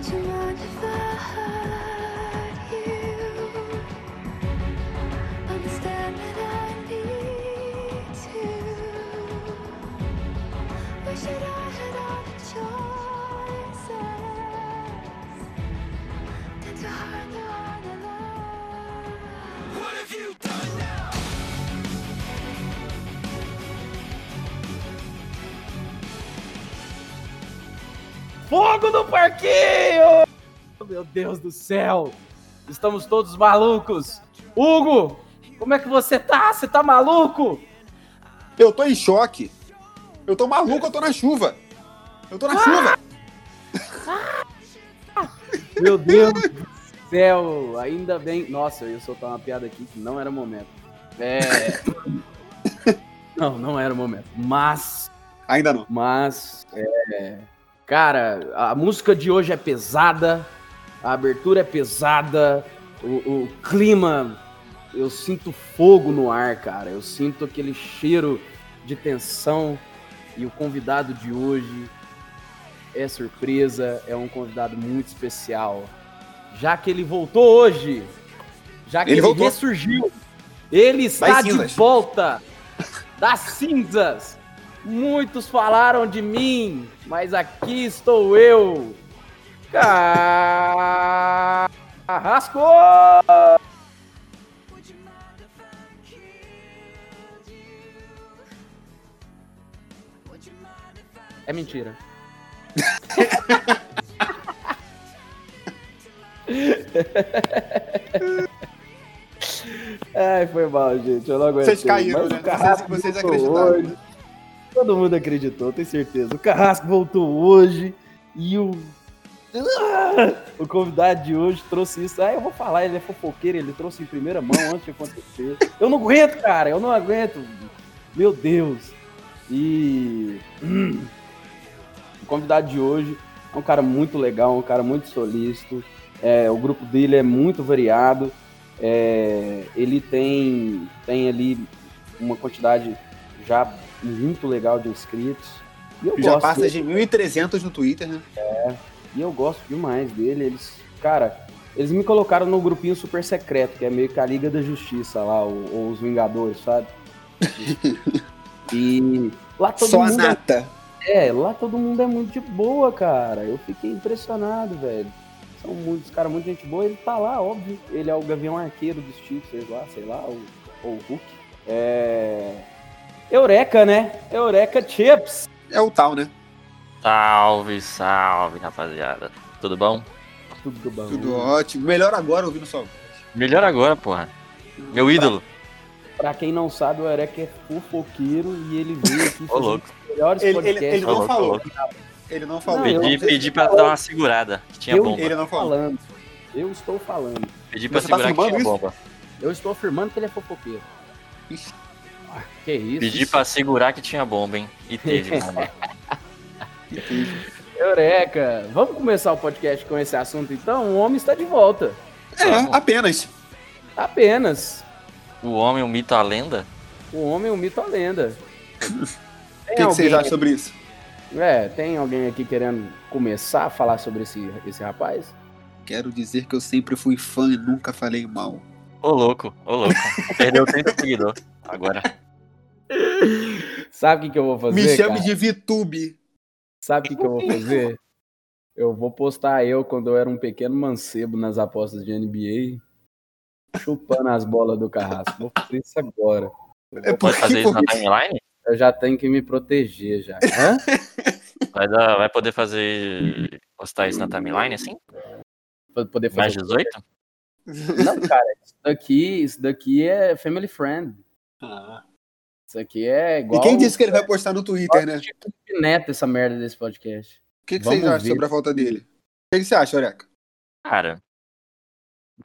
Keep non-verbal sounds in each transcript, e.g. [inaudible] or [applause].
Would you mind if I Meu Deus do céu! Estamos todos malucos! Hugo, como é que você tá? Você tá maluco? Eu tô em choque. Eu tô maluco, eu tô na chuva. Eu tô na chuva. Meu Deus do céu! Ainda bem. Nossa, eu ia soltar uma piada aqui que não era momento. É. Não, não era o momento. Mas Ainda não. Mas, é, cara, a música de hoje é pesada, a abertura é pesada, o, o clima, eu sinto fogo no ar, cara. Eu sinto aquele cheiro de tensão. E o convidado de hoje é surpresa, é um convidado muito especial. Já que ele voltou hoje, já que Ele ele, voltou. ressurgiu, ele está de volta das cinzas. Muitos falaram de mim, mas aqui estou eu. Carrasco! É mentira. Ai, foi mal, gente. Eu não aguentei. Vocês caíram, Mas né? o Carrasco Vocês- vocês acreditaram. hoje. Todo mundo acreditou, tenho certeza. O Carrasco voltou hoje e o. [laughs] O convidado de hoje trouxe isso. Ah, eu vou falar, ele é fofoqueiro, ele trouxe em primeira mão antes de acontecer. Eu não aguento, cara, eu não aguento. Meu Deus. E. hum, [clears throat] o convidado de hoje é um cara muito legal, um cara muito solícito. É, o grupo dele é muito variado. É, ele tem, tem ali uma quantidade já muito legal de inscritos. Já passa dele, de 1.300 no Twitter, né? E eu gosto demais dele. Eles, cara, eles me colocaram no grupinho super secreto, que é meio que a Liga da Justiça lá, ou, ou os Vingadores, sabe? [laughs] e lá todo Só a mundo é nata. é, lá todo mundo é muito de boa, cara. Eu fiquei impressionado, velho. São muitos caras, muita gente boa. Ele tá lá, óbvio. Ele é o Gavião Arqueiro dos Chiefs, sei lá, sei lá, ou, ou o Hulk. É. Eureka, né? Eureka Chips. É o tal, né? Salve, salve, rapaziada. Tudo bom? Tudo bom. Tudo ótimo. Melhor agora ouvindo só. Melhor agora, porra. Meu ídolo. Pra quem não sabe, o Eureka é fofoqueiro e ele veio aqui [laughs] Ô, fazer louco. os melhores Ele, ele, podcasts. ele Ô, não louco, falou. Ele não falou. Não, Pedi, pedi pra dar uma segurada, que tinha Eu- bomba. Ele não falou. falando. Eu estou falando. Pedi pra Você tá segurar que tinha afirmando bomba. Eu estou afirmando que ele é fofoqueiro. Ixi. Ah, que isso? Pedi pra segurar que tinha bomba, hein? E teve [laughs] bomba. Eureka! Vamos começar o podcast com esse assunto então? O homem está de volta. É, apenas. Apenas. O homem, o mito, a lenda? O homem, o mito, a lenda. [laughs] O que, que vocês acham sobre isso? É, tem alguém aqui querendo começar a falar sobre esse, esse rapaz? Quero dizer que eu sempre fui fã e nunca falei mal. Ô, louco, ô, louco. Perdeu 30 seguidor. Agora. [laughs] Sabe o que, que eu vou fazer? Me chame cara? de VTube. Sabe o que, que eu vou fazer? Eu vou postar eu quando eu era um pequeno mancebo nas apostas de NBA, chupando as bolas do carrasco. Vou fazer isso agora. É Pode fazer isso na timeline? Eu já tenho que me proteger já. Hã? [laughs] Vai, dar, vai poder fazer. postar isso na timeline assim? Pra poder Mais fazer. 18? Não, cara, isso daqui, isso daqui é family friend. Ah. Isso aqui é E igual. quem disse que ele vai postar no Twitter, né? De neto essa merda desse podcast. O que, que vocês acham sobre a falta dele? O que, que você acha, Oreca? Cara,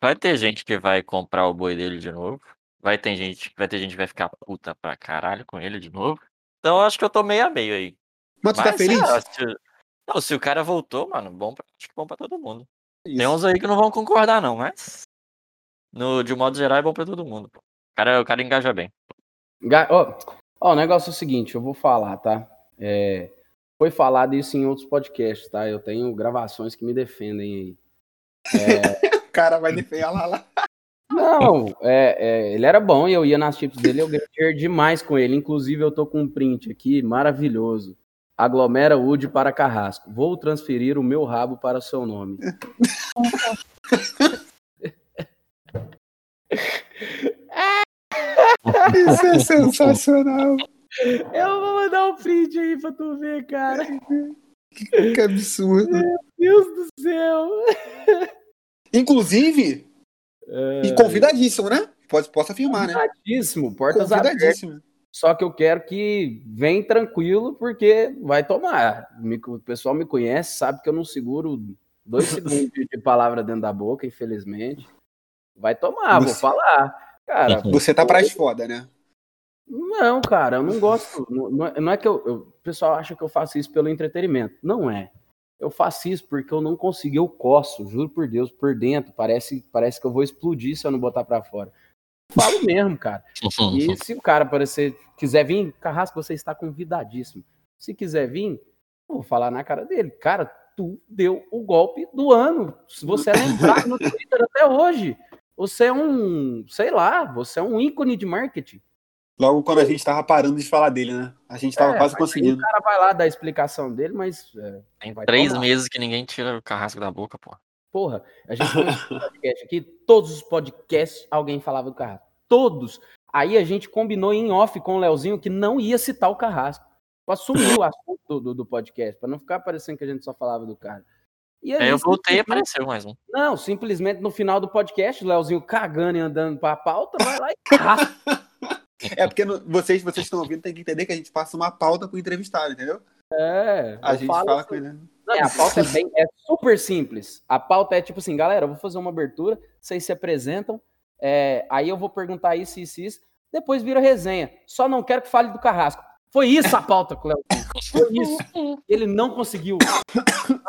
vai ter gente que vai comprar o boi dele de novo. Vai ter gente, vai ter gente que vai ficar puta pra caralho com ele de novo. Então eu acho que eu tô meio a meio aí. Mas tu tá Mas, feliz? lá, se, não, se o cara voltou, mano, bom pra, acho que bom pra todo mundo. Tem Isso. uns aí que não vão concordar, não, mas. No, de um modo geral é bom pra todo mundo. O cara, o cara engaja bem. Ó, ó, o negócio é o seguinte, eu vou falar, tá? É, foi falado isso em outros podcasts, tá? Eu tenho gravações que me defendem aí. [laughs] O cara vai defender lá, lá. Não, é, é, ele era bom e eu ia nas chips dele, eu ganhei demais com ele. Inclusive, eu tô com um print aqui maravilhoso. Aglomera Wood para Carrasco. Vou transferir o meu rabo para seu nome. [laughs] [laughs] Isso é sensacional. Eu vou mandar um print aí pra tu ver, cara. Que absurdo. Deus do céu. Inclusive, É, e convidadíssimo, né? Pode, posso afirmar, né? Convidadíssimo, portas abertas. Convidadíssimo. Só que eu quero que vem tranquilo, porque vai tomar. O pessoal me conhece, sabe que eu não seguro dois [laughs] segundos de palavra dentro da boca, infelizmente. Vai tomar, vou Você- falar. Cara, Você tá pra foda, né? não, cara, eu não gosto. Não, não é- não é que eu, eu- O pessoal acha que eu faço isso pelo entretenimento. Não é. Eu faço isso porque eu não consigo, eu coço, juro por Deus, por dentro. Parece, parece que eu vou explodir se eu não botar pra fora. Falo mesmo, cara. E [laughs] se o cara aparecer, quiser vir, Carrasco, você está convidadíssimo. Se quiser vir, eu vou falar na cara dele. Cara, tu deu o golpe do ano. Se você é lembrado no Twitter até hoje, você é um, sei lá, você é um ícone de marketing. Logo quando a gente tava parando de falar dele, né? A gente tava É, quase conseguindo. O cara vai lá dar a explicação dele, mas, é, Tem três tomar. meses que ninguém tira o carrasco da boca, pô. porra, a gente tem esse podcast aqui, todos os podcasts alguém falava do Carrasco. Todos. Aí a gente combinou em off com o Leozinho que não ia citar o Carrasco. Pra assumir o assunto do, do, do podcast, pra não ficar parecendo que a gente só falava do cara. E Aí eu voltei e apareceu mais um. Não, simplesmente no final do podcast, o Leozinho cagando e andando pra pauta, vai lá e. [laughs] É porque no- vocês, vocês estão ouvindo, tem que entender que a gente passa uma pauta pro entrevistado, entendeu? É, A gente fala assim, com ele. Não, a pauta é, bem, é super simples. A pauta é tipo assim, galera, eu vou fazer uma abertura, vocês se apresentam, é, aí eu vou perguntar isso, isso, isso, depois vira resenha. Só não quero que fale do Carrasco. Foi isso a pauta, Cléo. Foi isso. Ele não conseguiu.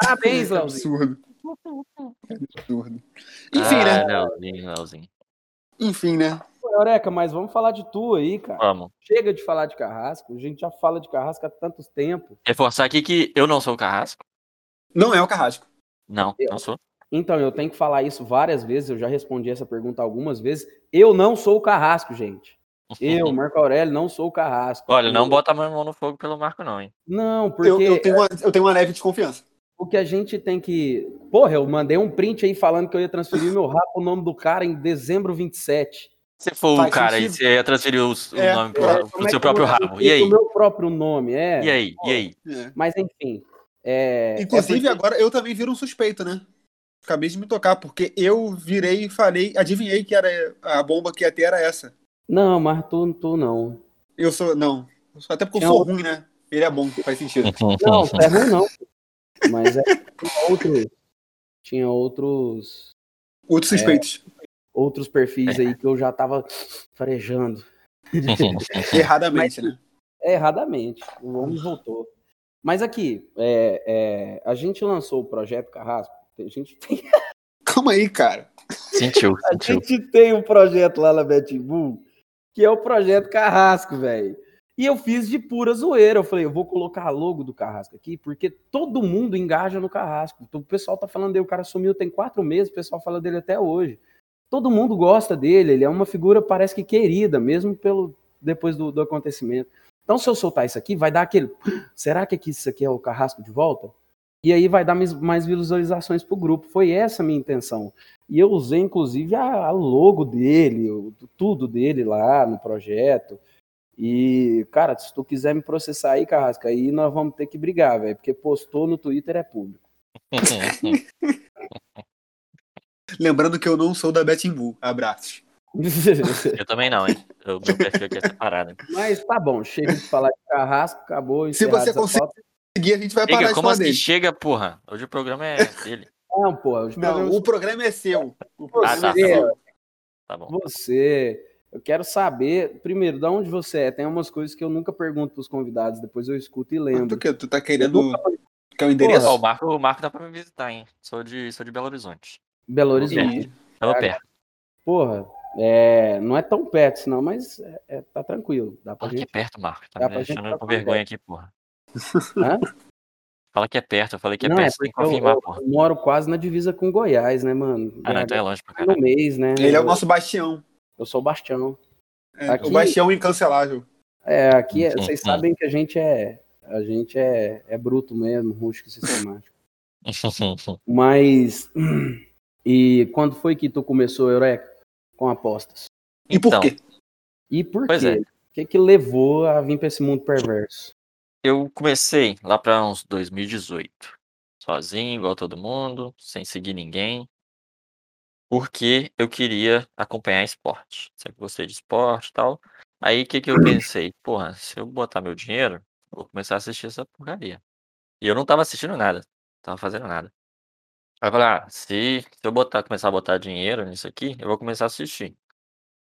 Parabéns, Leozinho. Absurdo. Absurdo. Enfim, né? Ah, Leozinho, Leozinho. Enfim, né? Eureka, mas vamos falar de tu aí, cara. Vamos. Chega de falar de Carrasco. A gente já fala de Carrasco há tantos tempos. Reforçar aqui que eu não sou o carrasco. Não é o Carrasco. Não, Eu- não sou. Então, eu tenho que falar isso várias vezes, eu já respondi essa pergunta algumas vezes. Eu não sou o Carrasco, gente. Eu, [laughs] Marco Aurélio, não sou o Carrasco. Olha, não Eu- bota a mão no fogo pelo Marco, não, hein? Não, porque Eu, eu, tenho uma, eu tenho uma leve desconfiança. o que a gente tem que. Porra, eu mandei um print aí falando que eu ia transferir meu rap o nome do cara em dezembro 27. Se for Faz o cara e sentido. você ia transferir o, o É, nome pro, é, pro é seu que eu próprio rabo. E aí? O meu próprio nome, é. E aí? E aí? É. Mas enfim. é- Inclusive, é porque- agora eu também viro um suspeito, né? Acabei de me tocar, porque eu virei e falei, adivinhei que era a bomba que ia ter era essa. Não, mas tu, tu não. Eu sou. Não. Até porque eu Tinha sou outro- ruim, né? Ele é bom, faz sentido. [laughs] Não, é ruim não. Mas é, tinha outros. Tinha outros. Outros suspeitos. Outros perfis aí que eu já tava farejando. [laughs] [laughs] Erradamente, né? É, erradamente. O homem voltou. Mas aqui, é, é, a gente lançou o projeto Carrasco. A gente tem, Calma aí, cara. Sentiu, a sentiu. gente tem um projeto lá na Betbull, que é o projeto Carrasco, velho. E eu fiz de pura zoeira. Eu falei, eu vou colocar a logo do Carrasco aqui, porque todo mundo engaja no Carrasco. Então, O pessoal tá falando dele, o cara sumiu tem quatro meses, o pessoal fala dele até hoje. Todo mundo gosta dele, ele é uma figura, parece que querida, mesmo pelo depois do, do acontecimento. Então, se eu soltar isso aqui, vai dar aquele. Será que aqui, isso aqui é o Carrasco de volta? E aí vai dar mais, mais visualizações pro grupo. Foi essa a minha intenção. E eu usei, inclusive, a, a logo dele, o- tudo dele lá no projeto. E, cara, se tu quiser me processar aí, Carrasco, aí nós vamos ter que brigar, velho, porque postou no Twitter é público. [laughs] Lembrando que eu não sou da Betting Bull. Abraços. Eu também não, hein? O meu perfil aqui é separado. hein? Mas tá bom, chega de falar de Carrasco, acabou. Se você essa consegue- pauta. Seguir, a gente vai parar Chega, de como falar assim? dele. Chega, porra. Hoje o programa é dele. Não, pô, Não, o programa é seu. O Ah, programa tá, é tá Você- bom. Tá bom. Você, eu quero saber, primeiro, de onde você é. Tem umas coisas que eu nunca pergunto pros convidados, depois eu escuto e Tu, lembro. que, tu tá querendo. Quer o endereço? Ó, o, Marco, o Marco dá pra me visitar, hein? Sou de, sou de Belo Horizonte. Belo Horizonte. Tava perto. Porra, é, não é tão perto, não, mas é- é- tá tranquilo. Dá pra Olha que gente. perto, Marco. Tá Dá me gente deixando com vergonha aqui, porra. Hã? [laughs] Fala que é perto, eu falei que é Não, é perto, você tem que eu, confirmar, eu- porra. eu moro quase na divisa com Goiás, né, mano? Ah, não, então é longe pra no caralho. mês, né? Ele é o Eu- nosso bastião. Eu sou o Bastião. É, Aqui- O bastião incancelável. É, aqui é- vocês sabem que a gente é. A gente é, é bruto mesmo, rústico e sistemático. [laughs] Mas. [clears throat] E quando foi que tu começou, Eureka? Com apostas? E por Então, quê? E por Pois quê? é. O que que levou a vir pra esse mundo perverso? Eu comecei lá pra uns 2018. Sozinho, igual todo mundo, sem seguir ninguém. Porque eu queria acompanhar esporte. Sempre gostei de esporte e tal. Aí o que, que eu pensei? Porra, se eu botar meu dinheiro, eu vou começar a assistir essa porcaria. E eu não tava assistindo nada. Tava fazendo nada. Aí eu falei, ah, se, se eu botar, começar a botar dinheiro nisso aqui, eu vou começar a assistir.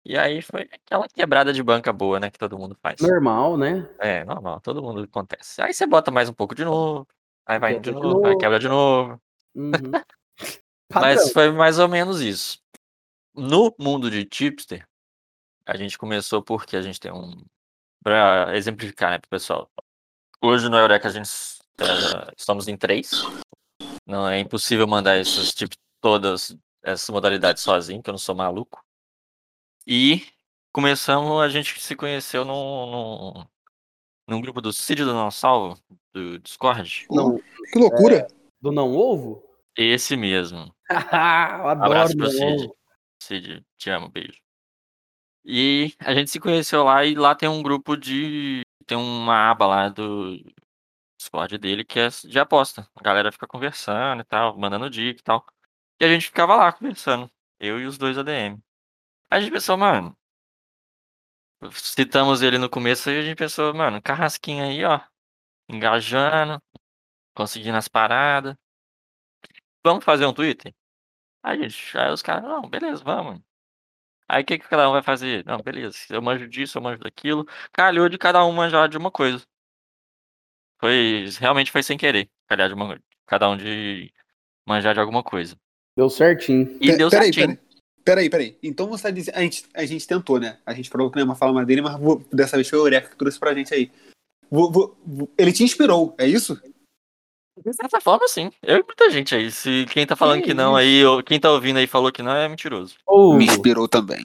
E aí foi aquela quebrada de banca boa, né, que todo mundo faz. Normal, né? É, normal, todo mundo acontece. Aí você bota mais um pouco de novo, aí vai de Quebra de novo, aí novo. quebra de novo. Uhum. [laughs] Mas foi mais ou menos isso. No mundo de tipster, a gente começou porque a gente tem um. Pra exemplificar, né, pro pessoal. Hoje no Eureka a gente eh, estamos em três. Não é impossível mandar esses tipos, todas essas modalidades sozinho, que eu não sou maluco. E começamos, a gente se conheceu num, num, num grupo do Cid do Não Salvo, do Discord. Não, Que loucura. do não ovo? Esse mesmo. [laughs] eu adoro Abraço pro Cid. ovo. Cid, te amo, beijo. E a gente se conheceu lá e lá tem um grupo de. Tem uma aba lá do Discord dele que é de aposta. A galera fica conversando e tal, mandando dica e tal. E a gente ficava lá conversando. Eu e os dois ADM. Aí a gente pensou, mano. Citamos ele no começo e a gente pensou, mano, carrasquinho aí, ó. Engajando, conseguindo as paradas. Vamos fazer um Twitter? Aí, gente, aí os caras, não, beleza, vamos. Aí o que, que cada um vai fazer? Não, beleza, eu manjo disso, eu manjo daquilo. Calhou de cada um manjar de uma coisa. Foi, realmente foi sem querer. Calhar de uma, cada um de manjar de alguma coisa. Deu certinho. E Pe- deu peraí, certinho. peraí. Peraí, peraí. Então você tá dizendo. A gente, a gente tentou, né? A gente falou que não ia mais falar mais dele, mas vou- dessa vez foi o Eureka que trouxe pra gente aí. Vou- vou- ele te inspirou, é isso? De certa forma, sim. Eu e muita gente aí. Se quem tá falando que não aí, ou quem tá ouvindo aí falou que não, é mentiroso. Ô, Me inspirou também.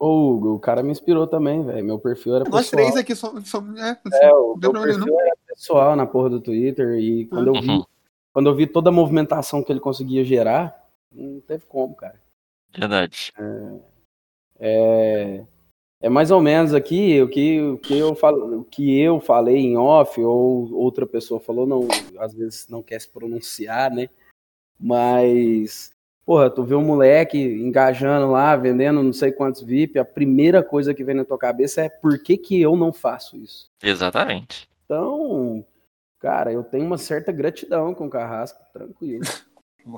ô, Hugo, o cara me inspirou também, velho. Meu perfil era Nós pessoal. três aqui somos. somos é, É, o não deu meu perfil era pessoal na porra do Twitter. E quando eu vi, Uhum. quando eu vi toda a movimentação que ele conseguia gerar, não teve como, cara. Verdade. É, é mais ou menos aqui o que, o que, eu falo, o que eu falei em off, ou outra pessoa falou, não, às vezes não quer se pronunciar, né? Mas, porra, tu vê um moleque engajando lá, vendendo não sei quantos VIP, a primeira coisa que vem na tua cabeça é por que, que eu não faço isso? Exatamente. Então, cara, eu tenho uma certa gratidão com o Carrasco, tranquilo. [laughs]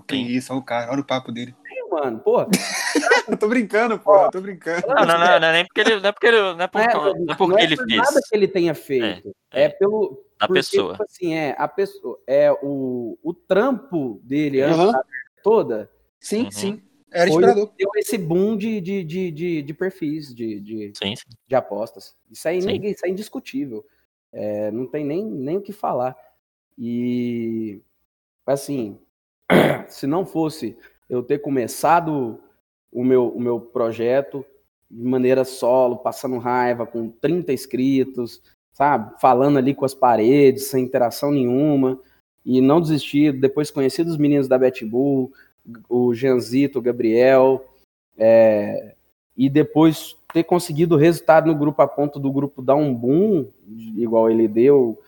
Que Sim. isso, olha o cara, olha o papo dele. Ih, Mano, porra, [laughs] Eu tô brincando, pô, eu tô brincando. Não, não, não, não é nem porque ele. Não é porque ele, não é por, não é, é porque não é ele por fez. nada que ele tenha feito. É, é. pelo. A porque, pessoa. tipo assim, é, a pessoa. É o, o trampo dele antes Aham. da merda toda Sim, Uhum. sim. Era inspirador. deu esse boom de, de, de, de, de perfis, de, de, Sim, sim. de apostas. Isso aí, Sim. ninguém, isso aí é indiscutível. É, não tem nem, nem o que falar. E, assim, se não fosse eu ter começado o meu, o meu projeto de maneira solo, passando raiva, com 30 inscritos, sabe? Falando ali com as paredes, sem interação nenhuma, e não desistir. Depois conheci os meninos da Betbull, o Janzito, o Gabriel, é, e depois ter conseguido o resultado no grupo a ponto do grupo dar um boom, igual ele deu.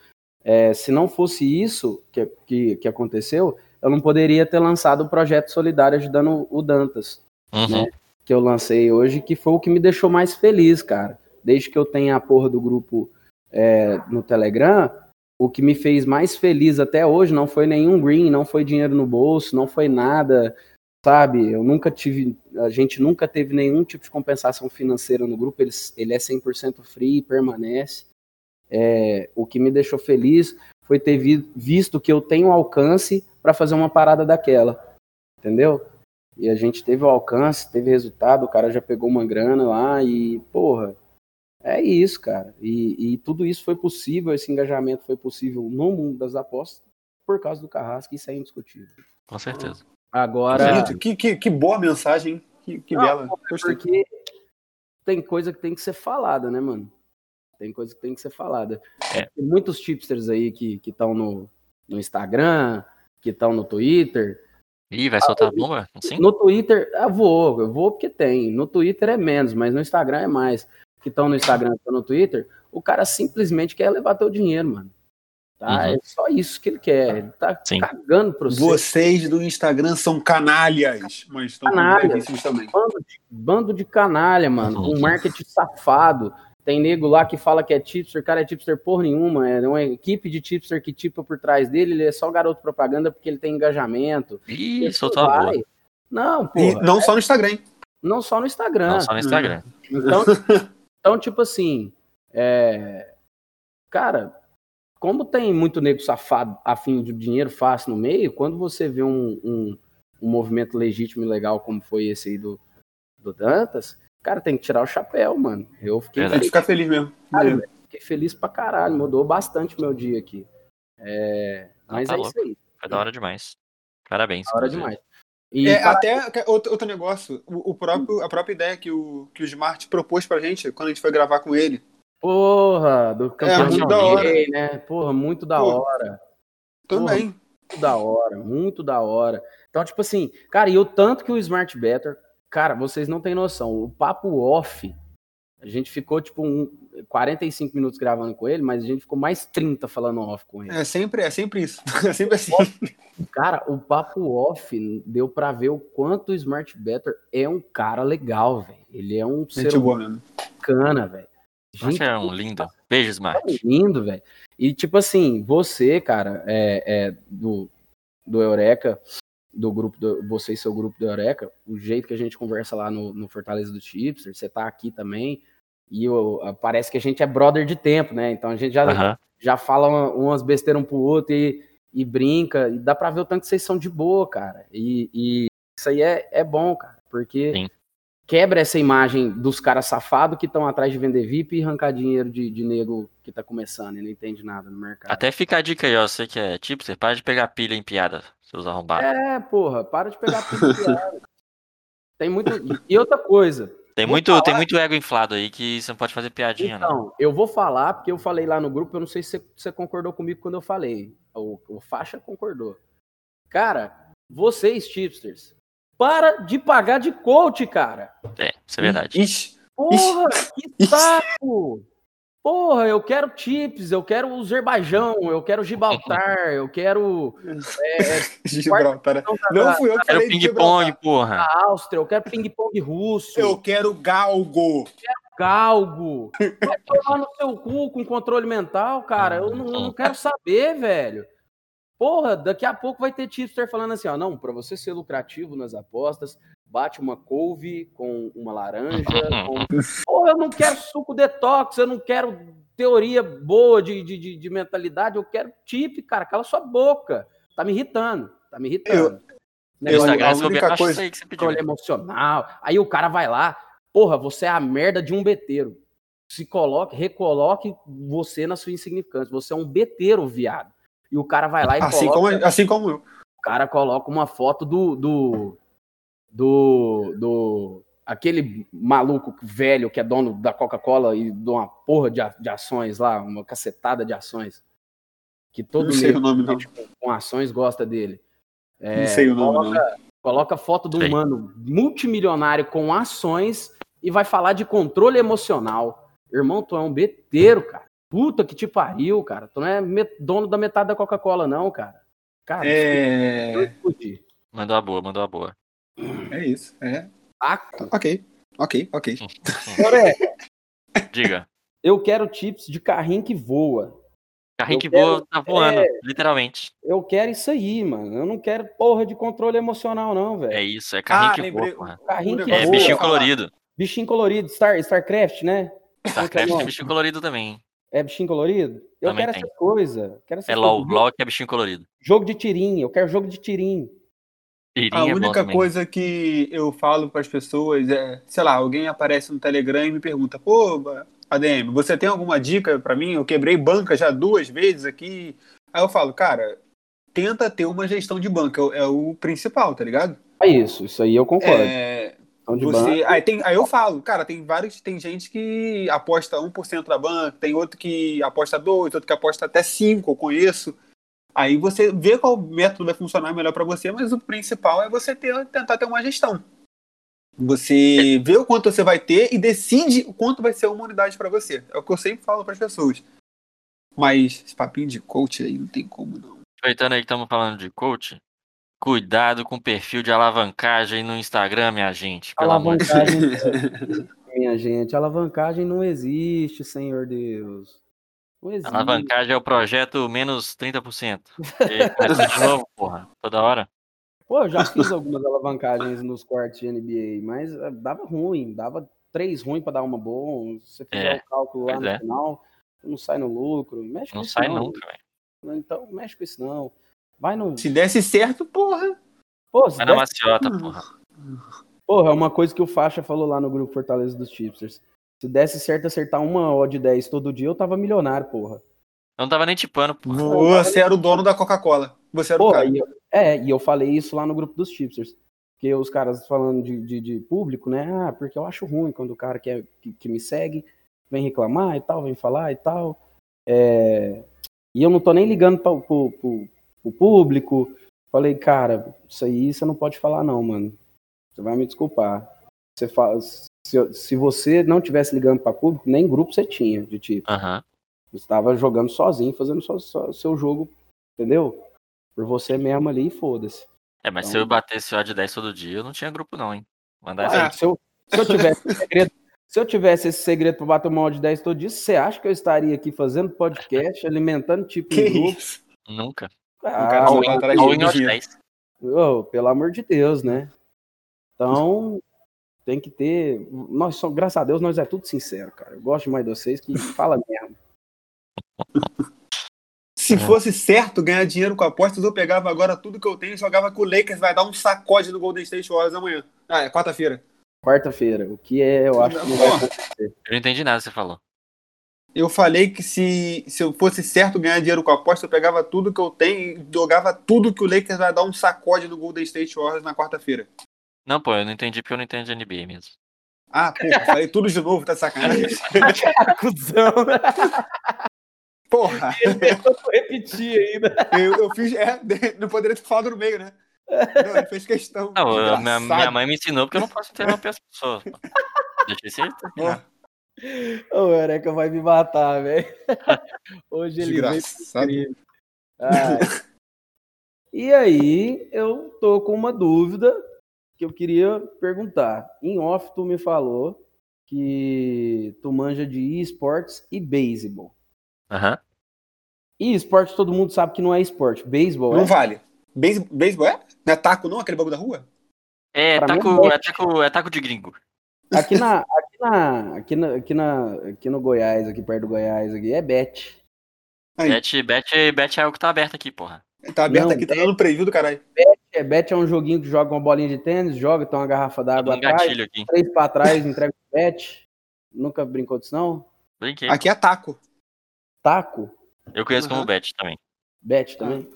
É, se não fosse isso que, que, que aconteceu, eu não poderia ter lançado o projeto solidário ajudando o Dantas Uhum. Né? que eu lancei hoje, que foi o que me deixou mais feliz, cara. Desde que eu tenha a porra do grupo é, no Telegram, o que me fez mais feliz até hoje não foi nenhum green, não foi dinheiro no bolso, não foi nada, sabe? Eu nunca tive, a gente nunca teve nenhum tipo de compensação financeira no grupo, ele, ele é 100% free e permanece. É, o que me deixou feliz foi ter vi, visto que eu tenho alcance para fazer uma parada daquela, entendeu? E a gente teve o alcance, teve resultado, o cara já pegou uma grana lá e, porra, é isso, cara. E, e tudo isso foi possível, esse engajamento foi possível no mundo das apostas, por causa do Carrasco, isso é indiscutível. Com certeza. Agora. Que, que, que boa mensagem, hein? Que, que Não, bela. Gostei. porque tem coisa que tem que ser falada, né, mano? Tem coisa que tem que ser falada. É. Tem muitos tipsters aí que estão no, no Instagram, que estão no Twitter. Ih, vai soltar a bomba? Assim? No Twitter, eu vou, eu vou porque tem. No Twitter é menos, mas no Instagram é mais. Que estão no Instagram, estão no Twitter, o cara simplesmente quer levar teu dinheiro, mano. Tá? Uhum. É só isso que ele quer. Ele tá Sim. cagando pro você. Vocês do Instagram são canalhas, mas estão Canalhas. também. Bando de, bando de canalha, mano. Uhum. Um marketing safado. Tem nego lá que fala que é tipster, cara é tipster porra nenhuma. É uma equipe de tipster que tipa por trás dele, ele é só garoto propaganda porque ele tem engajamento. E Ih, soltou a boa. Não, E porra. não só no Instagram. hein? Não só no Instagram. Não, só no Instagram. Então, [laughs] então tipo assim, é, cara, como tem muito nego safado afim de dinheiro fácil no meio, quando você vê um, um, um movimento legítimo e legal como foi esse aí do, do Dantas, cara, tem que tirar o chapéu, mano. Eu fiquei, Tem que Verdade. ficar feliz mesmo. caralho, fiquei feliz pra caralho, mudou bastante meu dia aqui. É, Ah, mas tá é louco. isso aí, Foi da hora demais. Parabéns. da hora demais. E É, pra- até que- outro, outro negócio, o, o próprio, a própria ideia que o, que o Smart propôs pra gente quando a gente foi gravar com ele. porra, do campeão muito de da hora. NBA, né? Porra, muito da Pô. hora. Também. muito da hora, muito da hora. Então, tipo assim, cara, e o tanto que o Smart Better, cara, vocês não têm noção. O papo off, a gente ficou, tipo, um, 45 minutos gravando com ele, mas a gente ficou mais 30 falando off com ele. É sempre, é sempre isso. [laughs] É sempre assim. Cara, o papo off deu pra ver o quanto o Smart Better é um cara legal, velho. Ele é um ser Gente boa mesmo. bacana, velho. Você é um lindo. Beijo, Smart. lindo, velho. E tipo assim, você, cara, é, é do, do Eureka, do grupo, do, você e seu grupo do Eureka, o jeito que a gente conversa lá no, no Fortaleza do Chipster, você tá aqui também, e eu- parece que a gente é brother de tempo, né? Então a gente já, Aham. já fala uma- umas besteiras um pro outro e, e brinca, e dá pra ver o tanto que vocês são de boa, cara. E, e isso aí é, é bom, cara, porque Sim. quebra essa imagem dos caras safados que estão atrás de vender VIP e arrancar dinheiro de, de nego que tá começando e não entende nada no mercado. Até fica a dica aí, ó. Você que é você para de pegar pilha em piada, seus arrombados. É, porra, para de pegar piada. Tem muito. E outra coisa. Tem muito, falar- tem muito ego inflado aí que você não pode fazer piadinha, não. Então, eu vou falar, porque eu falei lá no grupo, eu não sei se você, concordou comigo quando eu falei. O, o Faixa concordou. Cara, vocês, tipsters, para de pagar de coach, cara. É, isso é verdade. Ixi, Porra, que Ixi. saco! Porra, eu quero chips, eu quero o Azerbaijão, eu quero Gibraltar, eu quero [laughs] Gibraltar. Não fui eu que Quero falei de ping-pong, Gibraltar. porra. a Áustria, eu quero ping-pong russo, Eu quero galgo. galgo. [laughs] Vai tomar no seu cu com controle mental, cara. Eu não, eu não quero saber, velho. Porra, daqui a pouco vai ter tipster falando assim, ó, não, pra você ser lucrativo nas apostas, bate uma couve com uma laranja, [laughs] com... Porra, eu não quero suco detox, eu não quero teoria boa de, de, de, de mentalidade, eu quero tip, cara, cala sua boca. Tá me irritando, tá me irritando. Eu- Instagram, a única coisa- aí que você pediu. emocional. Aí o cara vai lá, porra, você é a merda de um beteiro. Se coloque, recoloque você na sua insignificância. Você é um beteiro, viado. E o cara vai lá e Assim coloca, como, assim como eu. o cara coloca uma foto do do do, do aquele maluco velho que é dono da Coca-Cola e de uma porra de, de ações lá, uma cacetada de ações. Que todo Não sei o nome, não. com ações gosta dele. É, Não sei o nome, coloca, não. coloca foto de um Sei. mano multimilionário com ações e vai falar de controle emocional. Irmão, tu é um beteiro, cara. Puta que te pariu, cara. Tu não é dono da metade da Coca-Cola, não, cara. Cara, É. Mandou a boa, mandou a boa. É isso. É. Saco. Ok. Ok, ok. Agora é, Diga. eu quero chips de carrinho que voa. Carrinho Eu que quero- voa, tá voando, é. literalmente. Eu quero isso aí, mano. Eu não quero porra de controle emocional, não, É velho. isso, é carrinho Ah, que lembrei. voa, porra. Carrinho que É, voa. bichinho colorido. Bichinho colorido, Star, StarCraft, né? StarCraft Não. é bichinho colorido também. É bichinho colorido? Eu Também quero tem. essas coisas. Quero essas É LOL, coisas. LOL que é bichinho colorido. Jogo de tirinho. Eu quero jogo de tirinho. A é única também. coisa que eu falo para as pessoas é, sei lá, alguém aparece no Telegram e me pergunta, pô, ADM, você tem alguma dica para mim? Eu quebrei banca já duas vezes aqui. Aí eu falo, cara, tenta ter uma gestão de banco, é o, é principal, tá ligado? É isso, isso aí eu concordo. É, você, aí, tem, aí eu falo, cara, tem vários, tem gente que aposta 1% da banca, tem outro que aposta 2, outro que aposta até 5, eu conheço. Aí você vê qual método vai funcionar melhor para você, mas o principal é você ter, tentar ter uma gestão. Você vê o quanto você vai ter e decide o quanto vai ser uma unidade para você. É o que eu sempre falo para as pessoas. Mas esse papinho de coach aí não tem como não. Aproveitando aí que estamos falando de coach, cuidado com o perfil de alavancagem no Instagram, minha gente. Pelo amor de alavancagem, minha gente, alavancagem não existe, Senhor Deus. Não existe. Alavancagem é o projeto menos 30%. E de novo, [laughs] porra. Toda hora. Pô, eu já fiz algumas alavancagens nos cortes de NBA, mas eh, dava ruim, dava três ruim para dar uma boa. Você fizer É, o cálculo lá no é. final, não sai no lucro. Mexe com Não isso sai não. nunca, velho. Então, mexe com isso não. Vai no. Se desse certo, porra. Pô, se Vai na maciota, porra. Porra, é uma coisa que o Faixa falou lá no grupo Fortaleza dos Chipsters. Se desse certo acertar uma odd 10 todo dia, eu tava milionário, porra. Eu não tava nem tipando, porra. Você era o dono da Coca-Cola. Você era o Porra, cara. e eu- é, e eu falei isso lá no grupo dos Chipsters. Porque os caras falando de, de, de público, né? Ah, porque eu acho ruim quando o cara que, é- que, que me segue vem reclamar e tal, vem falar e tal. É, E eu não tô nem ligando pra, pro, pro, pro público. Falei, cara, isso aí você não pode falar, não, mano. Você vai me desculpar. Você fala, se, se você não tivesse ligando pra público, nem grupo você tinha de tipo. Aham. Você estava jogando sozinho, fazendo só, só seu jogo, entendeu? Por você mesmo ali e foda-se. É, mas se Então- eu batesse o de 10 todo dia, eu não tinha grupo, não, hein? Mandar Ah, essa Se eu, se eu tivesse esse segredo, se eu tivesse esse segredo para bater uma de 10 todo dia, você acha que eu estaria aqui fazendo podcast, alimentando tipo Que em grupo? isso? nunca. cara Ah, odd. 10. ô, pelo amor de Deus, né? Então, tem que ter. Nós somos, graças a Deus, nós é tudo sincero, cara. Eu gosto mais de vocês que fala [laughs] mesmo. Se fosse certo ganhar dinheiro com apostas, eu pegava agora tudo que eu tenho e jogava com o Lakers, vai dar um sacode no Golden State Warriors amanhã. Ah, é quarta-feira. Quarta-feira, o que é, eu acho que não vai acontecer. Eu não entendi nada que você falou. Eu falei que se, se eu fosse certo ganhar dinheiro com aposta, eu pegava tudo que eu tenho e jogava tudo que o Lakers vai dar um sacode no Golden State Warriors na quarta-feira. Não, pô, eu não entendi porque eu não entendo de NBA mesmo. Ah, porra, falei tudo de novo, tá de sacanagem. [laughs] Cusão. Porra, Eu vou repetir ainda. eu, eu fiz. É, [laughs] não poderia ter falado no meio, né? Não, ele fez questão. Não, eu- minha, minha mãe me ensinou porque eu não posso interromper as pessoas. Deixa aí terminar. O Ereca vai me matar, velho. [laughs] Hoje ele veio desgraçado. crime. Ai. E aí, eu tô com uma dúvida que eu queria perguntar. Em off, tu me falou que tu manja de esportes e beisebol. Aham. E esporte todo mundo sabe que não é esporte. Beisebol Não é? vale. Beis- Beisebol é? Não é taco, não? Aquele bagulho da rua? É, mim taco, é é, taco, é taco de gringo. Aqui na, aqui na, aqui na, aqui na, aqui no Goiás, aqui perto do Goiás, aqui é bet. Aí, Bet, bet, bet é o que tá aberto aqui, porra. tá aberto Não, aqui, tá dando preview do caralho. É, bet é um joguinho que joga uma bolinha de tênis, joga, tem uma garrafa d'água um atrás, aqui. três pra trás, entrega o bet. Nunca brincou disso, não? Brinquei. Aqui é taco. Taco, Eu conheço como Aham. bet também. bet também.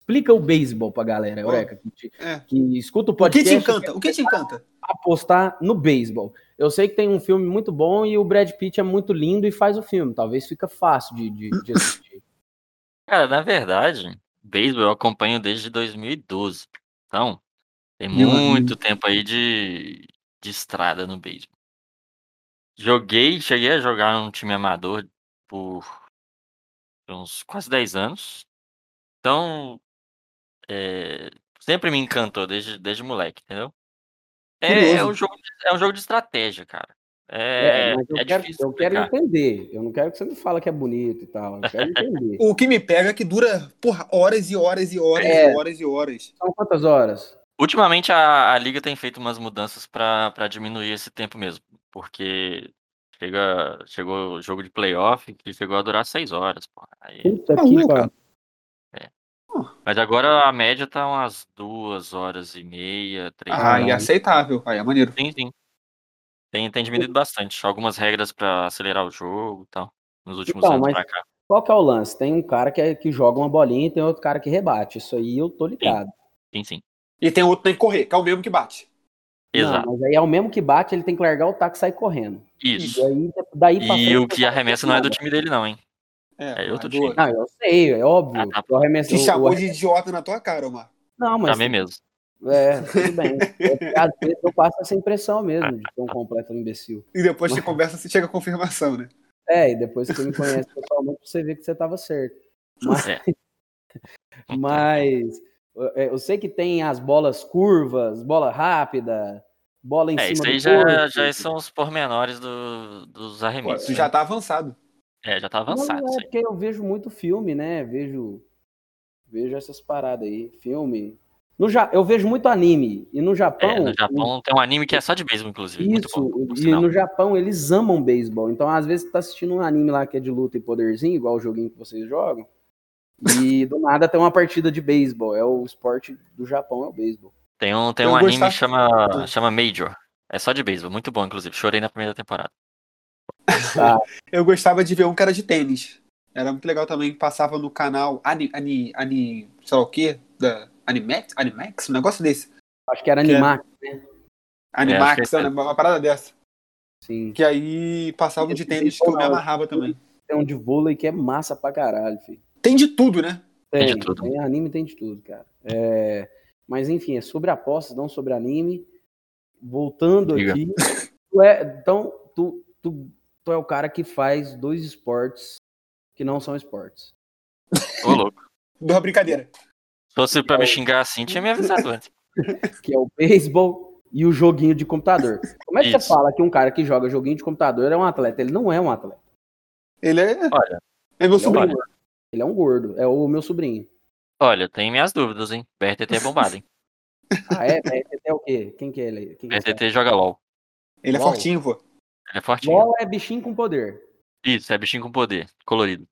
Explica o beisebol pra galera, Eureka, que, te- É. que escuta o O que podcast te encanta? O que te encanta? apostar no beisebol. Eu sei que tem um filme muito bom e o Brad Pitt é muito lindo e faz o filme. Talvez fica fácil de, de, de assistir. Cara, na verdade, beisebol eu acompanho desde 2012. Então, tem muito tempo aí de, de estrada no beisebol. Joguei, cheguei a jogar num time amador por uns quase 10 anos. Então, é, sempre me encantou desde, desde moleque, entendeu? É, é, um jogo é um jogo de estratégia, cara. É, É, mas eu, é quero, difícil eu quero entender. Eu não quero que você me fale que é bonito e tal. Eu quero [laughs] entender. O que me pega é que dura, porra, horas e horas e horas É. e horas e horas. São quantas horas? Ultimamente a, a liga tem feito umas mudanças pra pra diminuir esse tempo mesmo, porque chega, chegou o jogo de playoff que chegou a durar seis horas, pô. Aí- Puta Tá que pariu. mas agora a média tá umas duas horas e meia, três Ah, horas. e aceitável. Aí é maneiro. Sim, sim. Tem, tem diminuído bastante. Algumas regras pra acelerar o jogo e tal, nos últimos Então, anos mas- pra cá. Qual que é o lance? Tem um cara que, é- que joga uma bolinha e tem outro cara que rebate. Isso aí eu tô ligado. Sim, sim. E tem outro que tem que correr, que é o mesmo que bate. Exato. Não, mas aí é o mesmo que bate, ele tem que largar o taco e sair correndo. Isso. E aí, daí pra E frente, o que arremessa não é do time dele, não, hein? É, É outro do- time. Não, eu sei, é óbvio. Ah, tá. O arremesso- Te chamou o- de idiota na tua cara, Omar. Não, mas Também mesmo. É, tudo bem. É porque às vezes eu passo essa impressão mesmo de ser um completo imbecil. E depois você conversa, você chega a confirmação, né? É, e depois que você me conhece pessoalmente, você vê que você tava certo. Mas, É. [laughs] mas é, eu sei que tem as bolas curvas, bola rápida, bola em É, isso cima aí do já, corpo. já são os pormenores do, dos arremessos. isso né? já tá avançado. É, já tá Não, avançado é isso aí. porque eu vejo muito filme, né? Vejo, vejo essas paradas aí, filme. No, Ja- eu vejo muito anime. E no Japão. É, no Japão tem um anime que é só de beisebol, inclusive. muito Isso, bom, e sinal. no Japão eles amam beisebol. Então, às vezes, você tá assistindo um anime lá que é de luta e poderzinho, igual o joguinho que vocês jogam. E [laughs] do nada tem uma partida de beisebol. É o esporte do Japão, é o beisebol. Tem um, tem Eu um anime que chama, chama Major. É só de beisebol, muito bom, inclusive. Chorei na primeira temporada. [laughs] Eu gostava de ver um que era de tênis. Era muito legal também, passava no canal Ani, Ani, Ani sei lá o quê, da Animax, Animax, um negócio desse. Acho que era Que é- Animax, Animax, acho que é- né, uma parada dessa. sim. Que aí passava de tênis que eu me amarrava também. Tem um de vôlei que é massa pra caralho, filho. Tem de tudo, né? Tem de Tem, tudo. tem anime, tem de tudo, cara. É, Mas enfim, é sobre apostas, não sobre anime. Voltando Diga. aqui. tu é- Então, tu, tu, tu é o cara que faz dois esportes que não são esportes. Ô, louco. Dou brincadeira. Se fosse pra me xingar assim, tinha me avisado antes. [laughs] Que é o beisebol e o joguinho de computador. Como é que Isso. você fala que um cara que joga joguinho de computador é um atleta? Ele não é um atleta. Ele é, Olha, é meu sobrinho. olha, Ele é um gordo. É o meu sobrinho. olha, tem minhas dúvidas, hein? BRTT é bombado, hein? [laughs] Ah, é? BRTT é o quê? Quem que é ele? Quem que é? BRTT joga LOL. Ele é Uau. fortinho, pô. Ele é fortinho. LOL é bichinho com poder. Isso, é bichinho com poder, colorido.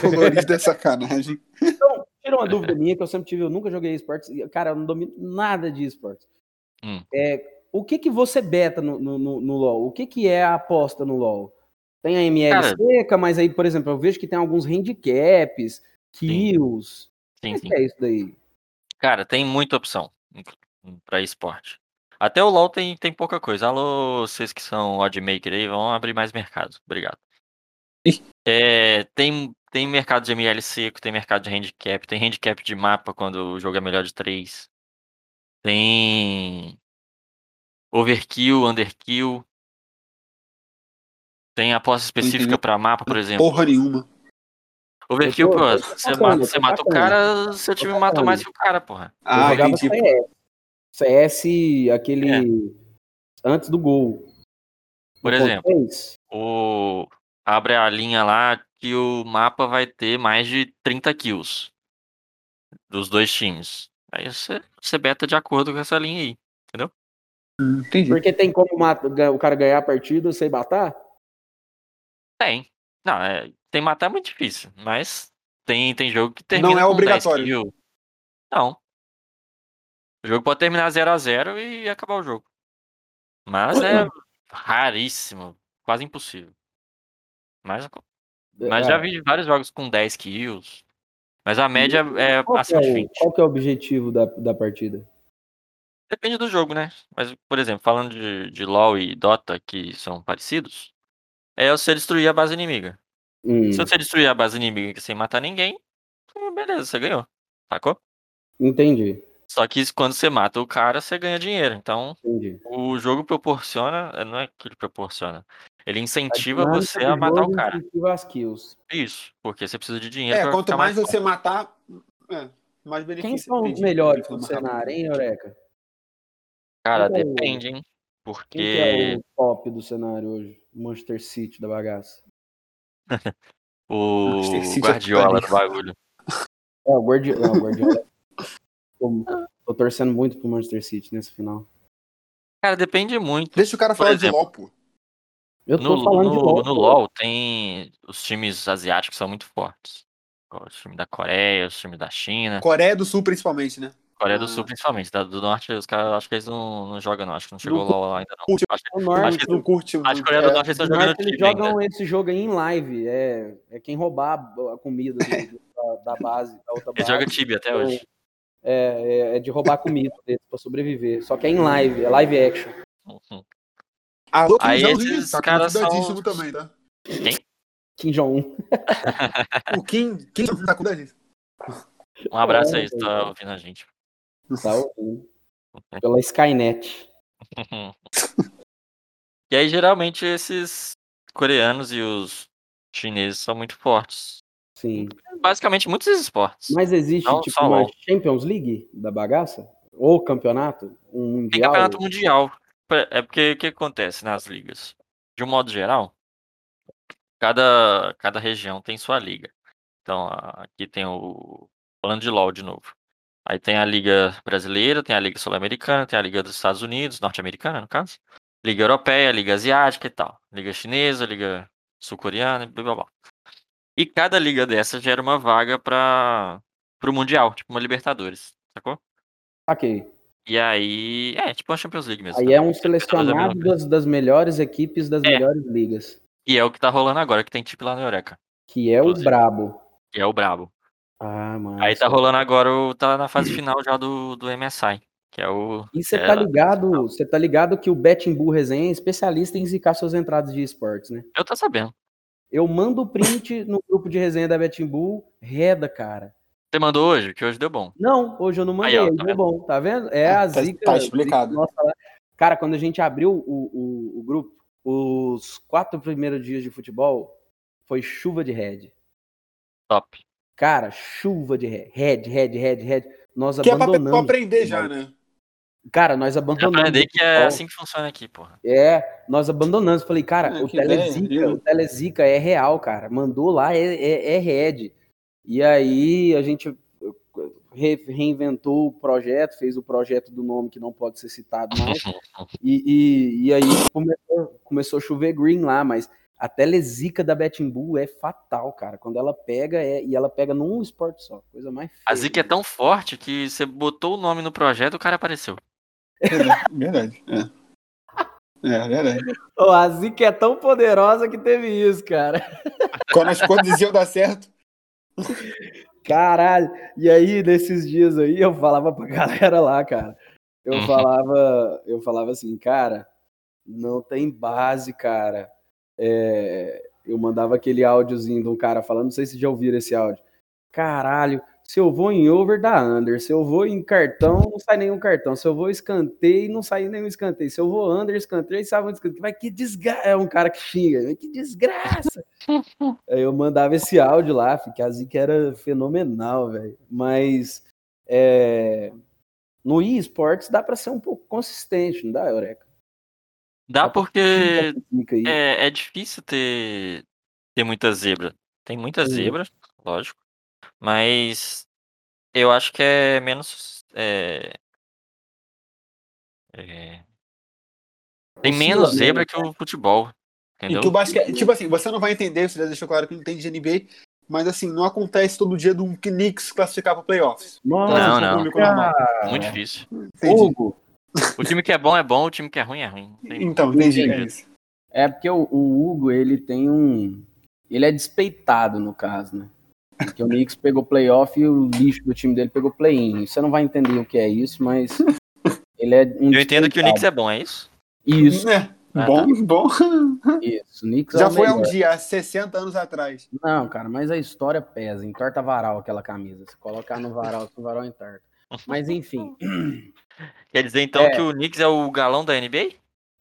Colorido é sacanagem. [laughs] Tira uma dúvida minha que eu sempre tive, eu nunca joguei esportes. Cara, eu não domino nada de esportes. Hum. É, o que que você beta no, no, no- no LoL? O que que é a aposta no LoL? Tem a ML Cara- seca, mas aí, por exemplo, eu vejo que tem alguns handicaps, kills. Sim, O sim. que é isso daí? Cara, tem muita opção pra esporte. Até o LoL tem, tem pouca coisa. Alô, vocês que são oddmaker aí, vão abrir mais mercado. Obrigado. É, tem, tem mercado de ML seco, tem mercado de handicap, tem handicap de mapa quando o jogo é melhor de 3. Tem overkill, underkill. Tem aposta específica pra mapa, por exemplo. Porra nenhuma. Overkill, pô, você mata, você mata o cara, seu time mata mais que o cara, porra. Ah, eu jogava. CS. CS, aquele antes do gol. É. Por No exemplo. O abre a linha lá que o mapa vai ter mais de 30 kills dos dois times. Aí você, você beta de acordo com essa linha aí. Hum, Entendi. Porque tem como mata- ga- o cara ganhar a partida sem matar? Tem. Não, é, tem matar é muito difícil, mas tem, tem jogo que termina Não é com 10 obrigatório. Não. O jogo pode terminar 0 a 0 e acabar o jogo. Mas é [clears throat] raríssimo, quase impossível. Mas, mas já Ah, vi vários jogos com 10 kills. Mas a média é qual, que acima de é o, 20. qual que é o objetivo da, da partida? Depende do jogo, né? Mas, por exemplo, falando de, de LoL e Dota, que são parecidos, é você destruir a base inimiga. Hum, Se você destruir a base inimiga sem matar ninguém, beleza, você ganhou. Sacou? entendi, Só que quando você mata o cara, você ganha dinheiro. Então, entendi. o jogo proporciona. Não é que ele proporciona. Ele incentiva dinâmica você a matar o cara. incentiva as kills. Isso, porque você precisa de dinheiro É, pra quanto ficar mais forte. você matar, é, mais benefício. Quem são os melhores do mais rápido. cenário, hein, Eureka? Cara, Quem que é depende, hein? Quem Porque. que é o top do cenário hoje? O Manchester City da bagaça. [laughs] O é Guardiola do bagulho. É, o Guardiola. Não, o Guardiola. [laughs] tô, tô torcendo muito pro Manchester City nesse final. Cara, depende muito. Deixa o cara falar exemplo, de. Eu tô No, falando de no, LoL. no LoL tem. Os times asiáticos são muito fortes. Os times da Coreia, os times da China. Coreia do Sul, principalmente, né? Coreia do Ah. Sul, principalmente. Da, do Norte, os caras, acho que eles não, não jogam, não. Acho que não chegou lá ainda, não. curte Acho, que- O norte, acho que, Não curte. acho que Coreia do é, Norte eles estão o jogando eles time ainda. jogam esse jogo aí em live. É, é quem roubar a comida do- da, da base, da outra Eles base. jogam Tibia até hoje. É, é, é de roubar comida deles pra sobreviver. Só que é em live, é live action. Uhum. Alô, Aí Kim esses Jong-un, tá caras são- cuidadíssimo também, tá? Kim Jong-un. O Kim, Kim Jong-un tá cuidadíssimo. Um abraço aí, se tá ouvindo a gente. Tá ouvindo. Pela Skynet. [laughs] E aí, geralmente, esses coreanos e os chineses são muito fortes. Sim. Basicamente, muitos esportes. Mas existe Não, tipo uma. Champions League da bagaça? Ou campeonato? Um mundial? Tem campeonato mundial. É porque o que acontece nas ligas? De um modo geral, cada, cada região tem sua liga. Então, aqui tem o. Falando de LOL de novo. Aí tem a Liga Brasileira, tem a Liga Sul-Americana, tem a Liga dos Estados Unidos, norte-americana, no caso. Liga Europeia, Liga Asiática e tal. Liga Chinesa, Liga Sul-Coreana blá blá blá. E cada liga dessa gera uma vaga para o Mundial, tipo uma Libertadores, sacou? Ok. E aí. É, tipo uma Champions League mesmo. Aí é um a mesma selecionado das, das melhores equipes das É. melhores ligas. E é o que tá rolando agora, que tem tipo lá na Eureka. Que é o Inclusive. brabo. Que é o Brabo. Ah, mano. Aí tá rolando agora, o, tá na fase final já do, do MSI. Que é o. E você é, tá ligado, você tá ligado que o Betting Bull Resenha é especialista em zicar suas entradas de esportes, né? Eu tô sabendo. Eu mando o print no grupo de resenha da Betting Bull, reda, cara. Você mandou hoje, que hoje deu bom. Não, hoje eu não mandei, Aí, ó, tá deu vendo? bom, tá vendo? É a Tá- zica. tá explicado. zica nossa. Cara, quando a gente abriu o, o, o grupo, os quatro primeiros dias de futebol foi chuva de head. Top. Cara, chuva de head, head, head, head, head. Nós Que é pra, abandonamos. pra aprender já, né? Cara, nós abandonamos. aprender que é assim que funciona aqui, porra. É, nós abandonamos. Falei, cara, É, o que Telezica, o Telezica é real, cara. Mandou lá, é, é, é red. E aí a gente re- reinventou o projeto, fez o projeto do nome que não pode ser citado mais. [laughs] E, e, e aí começou, começou a chover green lá, mas a telezica da Betting Bull é fatal, cara. Quando ela pega, é, e ela pega num esporte só. Coisa mais feia. A Zica é tão forte que você botou o nome no projeto o cara apareceu. Verdade. É. É, verdade. Ô, a zica é tão poderosa que teve isso, cara. Quando as coisas iam dar certo. Caralho. E aí, nesses dias aí, eu falava pra galera lá, cara. Eu Uhum. falava, eu falava assim, cara, não tem base, cara. É, eu mandava aquele áudiozinho de um cara falando, não sei se já ouviram esse áudio. Caralho, se eu vou em over, dá under. Se eu vou em cartão, não sai nenhum cartão. Se eu vou escanteio, não sai nenhum escanteio. Se eu vou under, escanteio, sai um escanteio. Vai que desgraça. É um cara que xinga. Vai que desgraça. [laughs] Aí eu mandava esse áudio lá, que a Zica era fenomenal, velho. Mas é, no eSports dá pra ser um pouco consistente, não dá, Eureka? Dá porque é, é difícil ter, ter muita zebra. Tem muita Uhum. zebra, lógico. Mas eu acho que é menos. é, é, tem menos menos, zebra que o futebol. E Entendeu? que o basquete. Tipo assim, você não vai entender, você já deixou claro que não entende de NBA. Mas assim, não acontece todo dia de um Knicks classificar para playoffs. Nossa, Não, não. normal. Muito difícil. Entendi. Hugo, O time que é bom é bom, o time que é ruim é ruim. Tem- Então, entendi. É é porque o, o Hugo, ele tem um... Ele é despeitado, no caso, né? Porque o Knicks pegou playoff e o lixo do time dele pegou play-in. Você não vai entender o que é isso, mas ele é um Eu entendo que o. Knicks é bom, é isso? Isso, É, Ah, bom, bom. isso. O Knicks é Já o foi há um dia, há 60 anos atrás. Não, cara, mas a história pesa. Entorta varal aquela camisa. Se colocar no varal, se o varal entorta. Mas enfim. [laughs] Quer dizer então É. que o Knicks é o galão da NBA?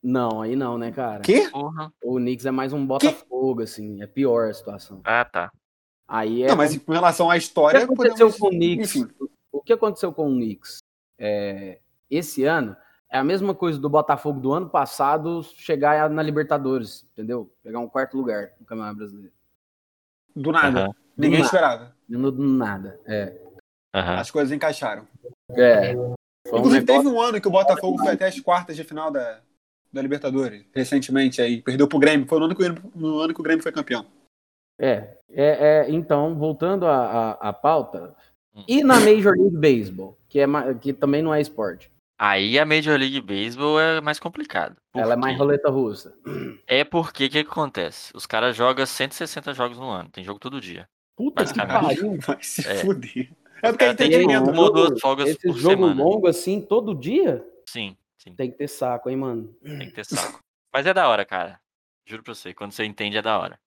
Não, aí não, né, cara? Quê? Porra. O Knicks é mais um Botafogo, assim. É pior a situação. Ah, tá. Aí é. Não, mas com relação à O que história, aconteceu podemos- com o Knicks? Enfim, O que aconteceu com o Knicks? É, esse ano é a mesma coisa do Botafogo do ano passado chegar na Libertadores, entendeu? Pegar um quarto lugar no Campeonato Brasileiro. do nada. Aham, Ninguém Nada. esperava. No- do nada. É. aham. As coisas encaixaram. É. Foi um Inclusive, negócio- teve um ano que o Botafogo foi até as quartas de final da, da Libertadores, recentemente aí. Perdeu pro Grêmio. Foi no ano que, o no ano que o Grêmio foi campeão. É, é, é, então, voltando à, à, à pauta, E na Major League Baseball, que, é, que também não é esporte. Aí a Major League Baseball é mais complicado. Ela é mais roleta russa. É porque o que, que acontece? Os caras jogam 160 jogos no ano, tem jogo todo dia. Puta que pariu. [laughs] Vai se É. fuder. É porque é tem entretenimento. uma ou duas Jogo- folgas Esse por jogo semana. longo assim, todo dia, Sim, sim, tem que ter saco, hein, mano? tem que ter saco. Mas é da hora, cara. Juro pra você, quando você entende é da hora.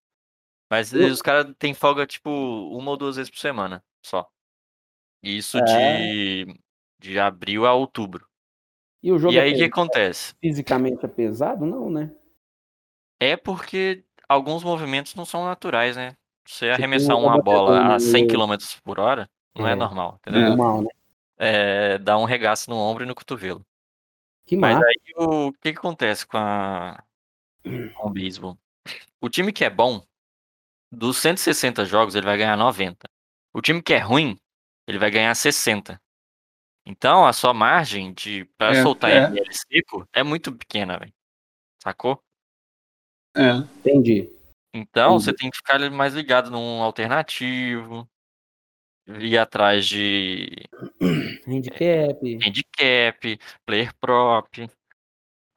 Mas Eu- os caras têm folga, tipo, uma ou duas vezes por semana, só. Isso É. de, de abril a outubro. E o jogo E é aí o que pe- acontece? fisicamente é pesado? Não, né? É porque alguns movimentos não são naturais, né? Você Tipo, arremessar uma bola a batedor 100 no- km por hora não é, É. normal, entendeu? É. Normal, né? É, dá um regaço no ombro e no cotovelo. Que Mas massa. aí o que, que acontece com, a, com o beisebol? O time que é bom, dos 160 jogos, ele vai ganhar 90. O time que é ruim, ele vai ganhar 60. Então a sua margem de para É, soltar é. ML seco é muito pequena, velho. Sacou? É. Entendi. Então Entendi. você tem que ficar mais ligado num alternativo, ir atrás de Handicap. handicap, player prop.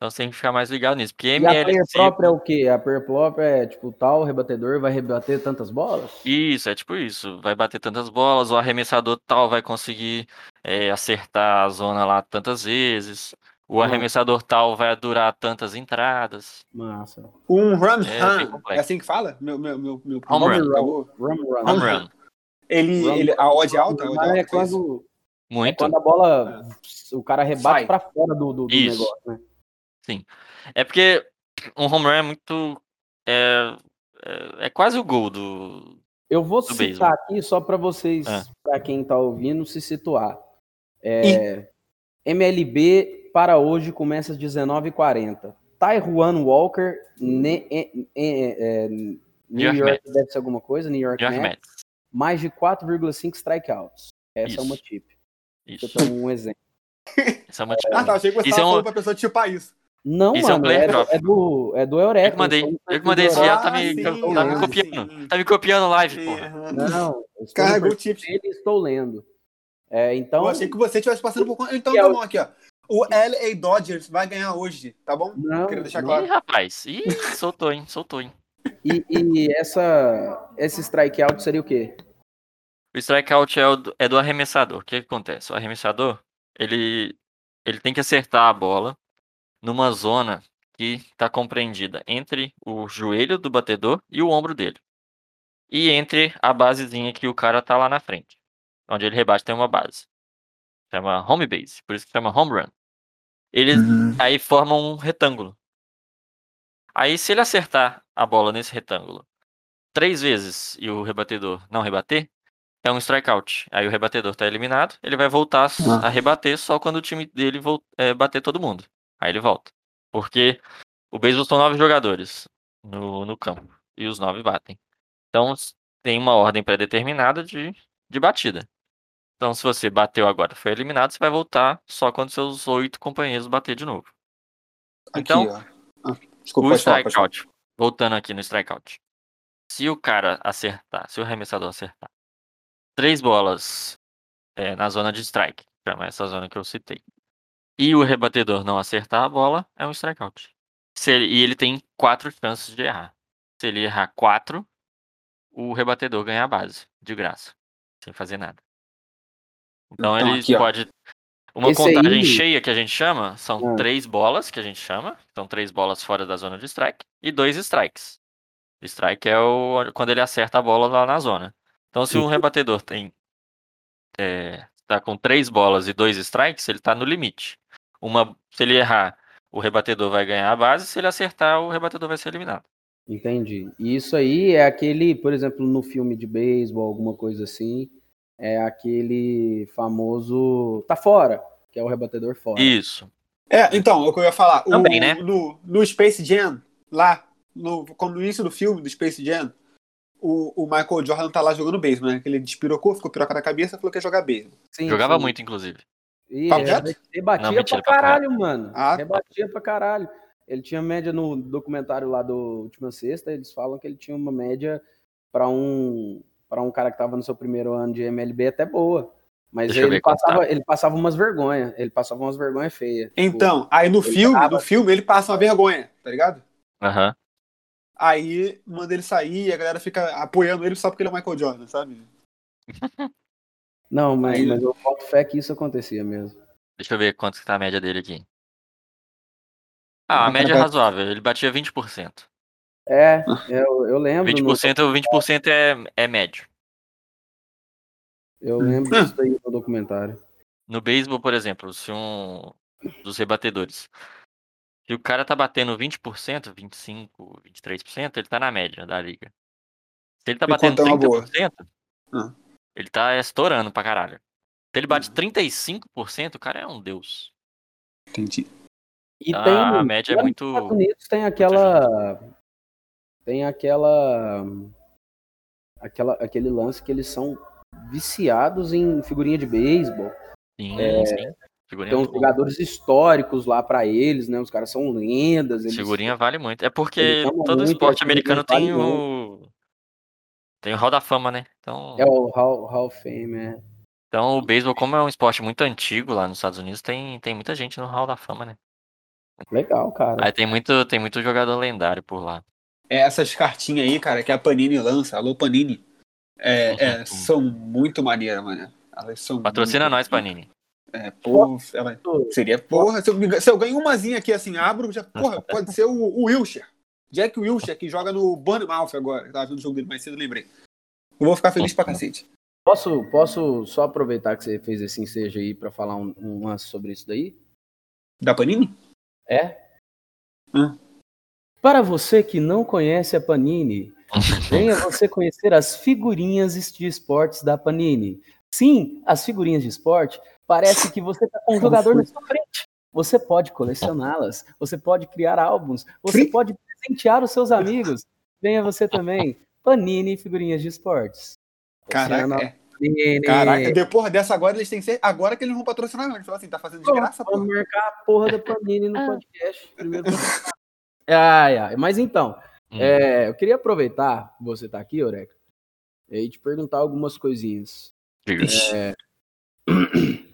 Então você tem que ficar mais ligado nisso. Porque E a própria é o quê? A player própria é tipo tal rebatedor vai rebater tantas bolas? Isso, é tipo isso. Vai bater tantas bolas, o arremessador tal vai conseguir é, acertar a zona lá tantas vezes. O Hum. arremessador tal vai durar tantas entradas. Massa. Um run É, run, é assim que fala? Meu, meu, meu, meu Home run. Run, run. Home run. Ele, Run- ele, a odd alta? A odd Mas alta é quando, é Muito. quando a bola, o cara rebate Sai. pra fora do, do, do negócio, né? É porque um home run é muito. É, é, é quase o gol do. Eu vou Do citar beisebol. aqui só pra vocês, Ah. pra quem tá ouvindo, se situar. É, MLB para hoje começa às 19h40. Taiwan Walker, ne, é, é, é, New York York, deve ser alguma coisa, New York, York Mets, Mets. mais de 4,5 strikeouts. Essa é uma Isso. tip. Isso. Eu tenho um exemplo. Isso é uma [laughs] Ah, tá. Achei que você Isso tava é um- falando pra pessoa tipar isso. Não, Isso é um mano, é, prop. é do, é do Eureka. Eu que mandei, um eu que mandei esse já, tá me, sim, tá me ah, copiando. sim. Tá me copiando live, Sim, porra. Não, Carregou o tips. perfil dele e estou lendo. É, então, Eu achei que você estivesse passando por conta. Então é tá bom aqui, ó. O LA Dodgers vai ganhar hoje, tá bom? Não, Queria deixar não. claro. Ih, rapaz. Ih, soltou, hein? Soltou, hein? e, e essa, esse strikeout seria o quê? O strikeout é, o é do arremessador. O que, que acontece? O arremessador, ele, ele tem que acertar a bola numa zona que está compreendida entre o joelho do batedor e o ombro dele. E entre a basezinha que o cara tá lá na frente. Onde ele rebate tem uma base. Chama home base, por isso que chama home run. Eles Uhum. aí formam um retângulo. Aí se ele acertar a bola nesse retângulo três vezes e o rebatedor não rebater, é um strikeout. Aí o rebatedor tá eliminado, ele vai voltar a rebater só quando o time dele é, bater todo mundo. Aí ele volta. Porque o beisebol são nove jogadores no, no campo e os nove batem. Então tem uma ordem pré-determinada de, de batida. Então se você bateu agora e foi eliminado, você vai voltar só quando seus oito companheiros bater de novo. Aqui, Então, ó. Ah, desculpa, o strikeout, voltando aqui no strikeout. Se o cara acertar, se o arremessador acertar três bolas é, na zona de strike, chama essa zona que eu citei, e o rebatedor não acertar a bola, é um strikeout. Se ele- e ele tem quatro chances de errar. Se ele errar quatro, o rebatedor ganha a base, de graça, sem fazer nada. Então, Então, ele aqui, pode. Uma Esse contagem aí- cheia que a gente chama são Ah. três bolas que a gente chama. São três bolas fora da zona de strike e dois strikes. Strike é o quando ele acerta a bola lá na zona. Então, se um rebatedor tem é, tá com três bolas e dois strikes, ele tá no limite. Uma, se ele errar, o rebatedor vai ganhar a base. Se ele acertar, o rebatedor vai ser eliminado. Entendi. E isso aí é aquele, por exemplo, no filme de beisebol, alguma coisa assim, é aquele famoso tá fora, que é o rebatedor fora. Isso. É, então, é o que eu ia falar. O- Também, né? No, no Space Jam, lá, no, quando no início do filme do Space Jam, o, o Michael Jordan tá lá jogando beisebol, né? Que ele despirocou, ficou piroca na cabeça e falou que ia jogar beisebol. Sim, Jogava sim. muito, inclusive. E rebatia Não, mentira, pra papo caralho, mano. Ah, tá. rebatia pra caralho. Ele tinha média no documentário lá do Última Sexta, eles falam que ele tinha uma média pra um para um cara que tava no seu primeiro ano de MLB até boa. Mas Deixa ele passava, tá. ele passava umas vergonhas. Ele passava umas vergonhas feias. Tipo, Então, aí no filme, tava- no filme ele passa uma vergonha, tá ligado? Aham. Aí manda ele sair e a galera fica apoiando ele só porque ele é o Michael Jordan, sabe? [laughs] Não, mas, Aí- mas eu boto fé que isso acontecia mesmo. Deixa eu ver quanto que tá a média dele aqui. Ah, a média é colocar- razoável. Ele batia 20%. É, eu, eu lembro. no- 20%, 20% é, é médio. eu lembro disso daí no documentário. No beisebol, por exemplo, se um dos rebatedores. Se o cara tá batendo 20%, 25%, 23%, ele tá na média da liga. Se ele tá E batendo quanto é uma boa? 30%, ele tá estourando pra caralho. Se ele bate Hum. 35%, o cara é um deus. Entendi. E Ah, tem, a média é nos muito- Estados Unidos tem aquela. Tem aquela. aquela aquele lance que eles são viciados em figurinha de beisebol. Sim, É, sim. Figurinha, Tem uns muito jogadores históricos lá pra eles, né? Os caras são lendas. Eles, Figurinha vale muito. É porque todo muito, esporte a figurinha americano tem vale o. Tem o Hall da Fama, né? Então, É o Hall, Hall of Fame, é. então o beisebol, como é um esporte muito antigo lá nos Estados Unidos, tem, tem muita gente no Hall da Fama, né? Legal, cara. Aí tem muito, tem muito jogador lendário por lá. É essas cartinhas aí, cara, que a Panini lança, alô Panini, é, é, são muito maneiras, mano. Elas são Patrocina muito- nós, Panini. É, pô, ela seria, porra, se eu, se eu ganho umazinha aqui assim, abro, já, porra, pode ser o, o Wilshire. Jack Wilshire, que joga no Bournemouth agora. Eu Tava vendo o jogo dele mais cedo, lembrei. Eu vou ficar feliz pra cacete. Posso, posso só aproveitar que você fez esse ensejo aí pra falar um, um lance sobre isso daí? Da Panini? É? Hum. Para você que não conhece a Panini, venha você conhecer as figurinhas de esportes da Panini. Sim, as figurinhas de esporte parece que você está com um jogador na sua frente. Você pode colecioná-las, você pode criar álbuns, você Free? pode presentear os seus amigos. Venha você também. Panini Figurinhas de Esportes. Caraca, Oceano é. Panini. Caraca, depois dessa agora, eles têm que ser. Agora que eles vão patrocinar. Eles falam assim, tá fazendo de graça, pô. Vamos marcar a porra da Panini no [laughs] podcast. Primeiro. ai, ai. Mas então, Hum. é, eu queria aproveitar que você tá aqui, Eureka, e te perguntar algumas coisinhas. É, [clears throat]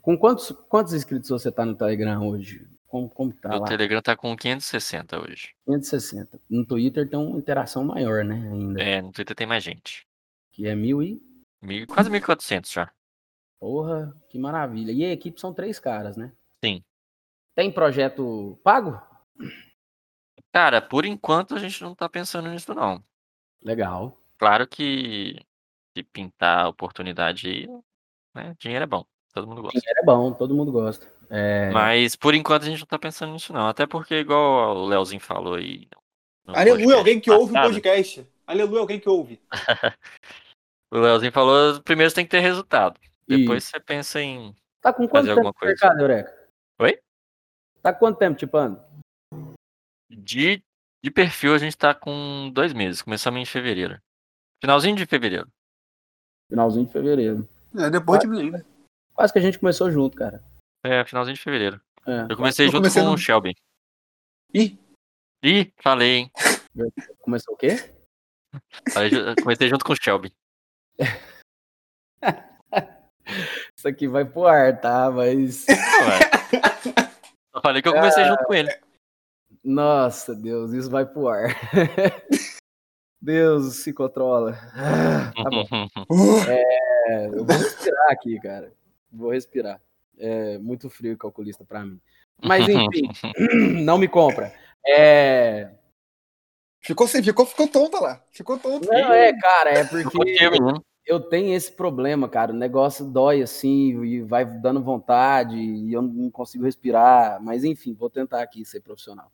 Com quantos, quantos inscritos você tá no Telegram hoje? Como, como tá Meu lá? Telegram tá com 560 hoje. 560. No Twitter tem uma interação maior, né? Ainda. É, no Twitter tem mais gente. Que é mil e. Mil- quase 1.400 já. Porra, que maravilha. E a equipe são três caras, né? Sim. Tem projeto pago? Cara, por enquanto a gente não tá pensando nisso, não. Legal. Claro que se pintar a oportunidade aí, né, dinheiro é bom. Todo mundo gosta. Dinheiro é bom, todo mundo gosta. É, Mas por enquanto a gente não tá pensando nisso, não. Até porque, igual o Leozinho falou aí. Aleluia, alguém que ouve o podcast. Aleluia, alguém que ouve. [laughs] O Leozinho falou, primeiro você tem que ter resultado. E- Depois você pensa em. Tá com quanto fazer tempo coisa. mercado, Eureka? Oi? Tá com quanto tempo, Tipando? De, de perfil a gente tá com dois meses. Começamos em fevereiro. Finalzinho de fevereiro. Finalzinho de fevereiro. É, depois de mim ainda. Quase que a gente começou junto, cara. É, finalzinho de fevereiro. É, Eu comecei Eu junto com no- o Shelby. Ih, Ih, falei, hein? [laughs] começou o quê? Falei comecei junto com o Shelby. [laughs] Isso aqui vai pro ar, tá? Mas. Não, é. Só falei que eu comecei junto com ele. [laughs] Nossa, Deus, isso vai pro ar. Deus se controla. Ah, tá bom. É, eu vou respirar aqui, cara. Vou respirar. É muito frio calculista pra mim. Mas enfim, [laughs] [clears throat] não me compra. É... ficou, sem- ficou, ficou tonta lá. Ficou tonta. Não, é, cara, é Porque... porque eu tenho esse problema, cara. O negócio dói assim e vai dando vontade e eu não consigo respirar. Mas enfim, vou tentar aqui ser profissional.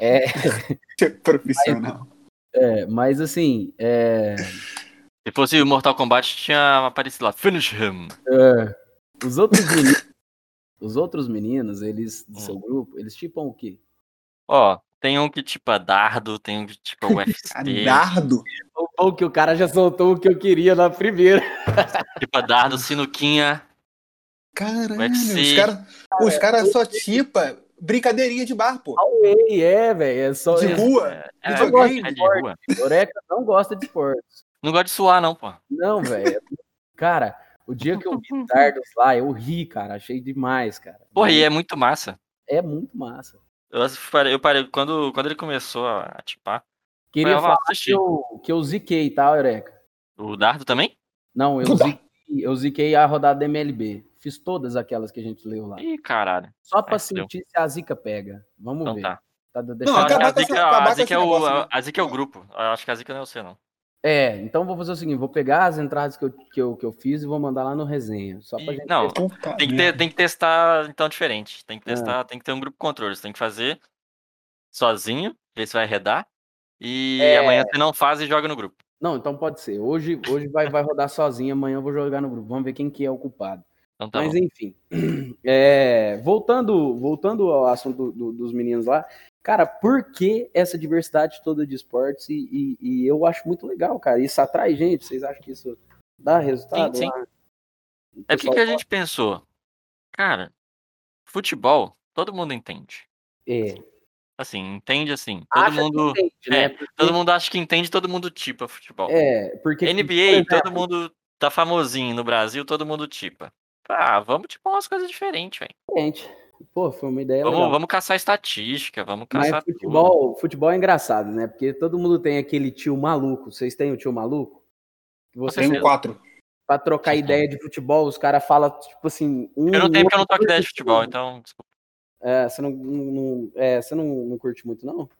É, [laughs] Profissional. é, mas assim, é, Se fosse o Mortal Kombat, tinha aparecido lá. Finish him. é, os outros meninos, os outros meninos, eles do Hum. seu grupo, eles tipam o quê? Ó, tem um que tipo dardo, tem um que tipo [laughs] UFC, Dardo. Ou que o cara já soltou o que eu queria na primeira. [laughs] tipo dardo, sinuquinha. Caralho, UFC. os caras os cara só tipa brincadeirinha de bar, pô. Away, é, velho. É só. De é- rua. É, Videogame. é de rua. Oreca não gosta de esportes. Não gosta de suar, não, pô. Não, velho. Cara, O dia que eu vi dardos lá, eu ri, cara. Achei demais, cara. Porra, e é muito massa. É muito massa. Eu parei, eu parei quando, quando ele começou a tipar. Queria lá falar assistir. que eu, que eu ziquei, tá, Eureka? O Dardo também? Não, eu [laughs] ziquei, eu ziquei a rodada da MLB. Fiz todas aquelas que a gente leu lá. Ih, caralho. Só pra É, deu. sentir se a zica pega. Vamos Então ver. tá. Tá, Não, a com Zica, a Zica esse é o, negócio, né? a Zica é o grupo. Eu acho que a Zica não é você, não. É, então vou fazer o seguinte: vou pegar as entradas que eu, que eu, que eu fiz e vou mandar lá no resenha. Só pra Ih, gente. não. Puta Tem que, ter, tem que testar, então, diferente. Tem que É. testar, tem que ter um grupo controle. Você tem que fazer sozinho, ver se vai arredar. E É. amanhã você não faz e joga no grupo. Não, então pode ser. Hoje, hoje vai, vai rodar sozinho, amanhã eu vou jogar no grupo. Vamos ver quem que é o culpado. Então tá Mas bom. enfim. [clears throat] É, voltando, voltando ao assunto do- do- dos meninos lá, cara, por que essa diversidade toda de esportes? E, e- e eu acho muito legal, cara. Isso atrai gente. Vocês acham que isso dá resultado? Sim, sim. É porque que a gente pensou, cara, futebol, todo mundo entende. É. Assim, entende assim. Todo Acha mundo. entende, né? é, Porque- Todo mundo acha que entende, todo mundo tipa futebol. É, porque. por NBA, todo mundo tá famosinho no Brasil, todo mundo tipa. Ah, vamos tipar umas coisas diferentes, velho. Gente, Pô, foi uma ideia Vamos, legal. vamos caçar estatística, vamos Mas caçar tudo. futebol, futebol é engraçado, né? Porque todo mundo tem aquele tio maluco. Vocês têm o tio maluco? Que Você, Tenho certeza. quatro. pra trocar Sim. ideia de futebol, os caras falam, tipo assim. Um Eu não tenho porque eu não toco ideia de futebol, tudo. então. desculpa. É, você não, não- é, você não, não curte muito, não?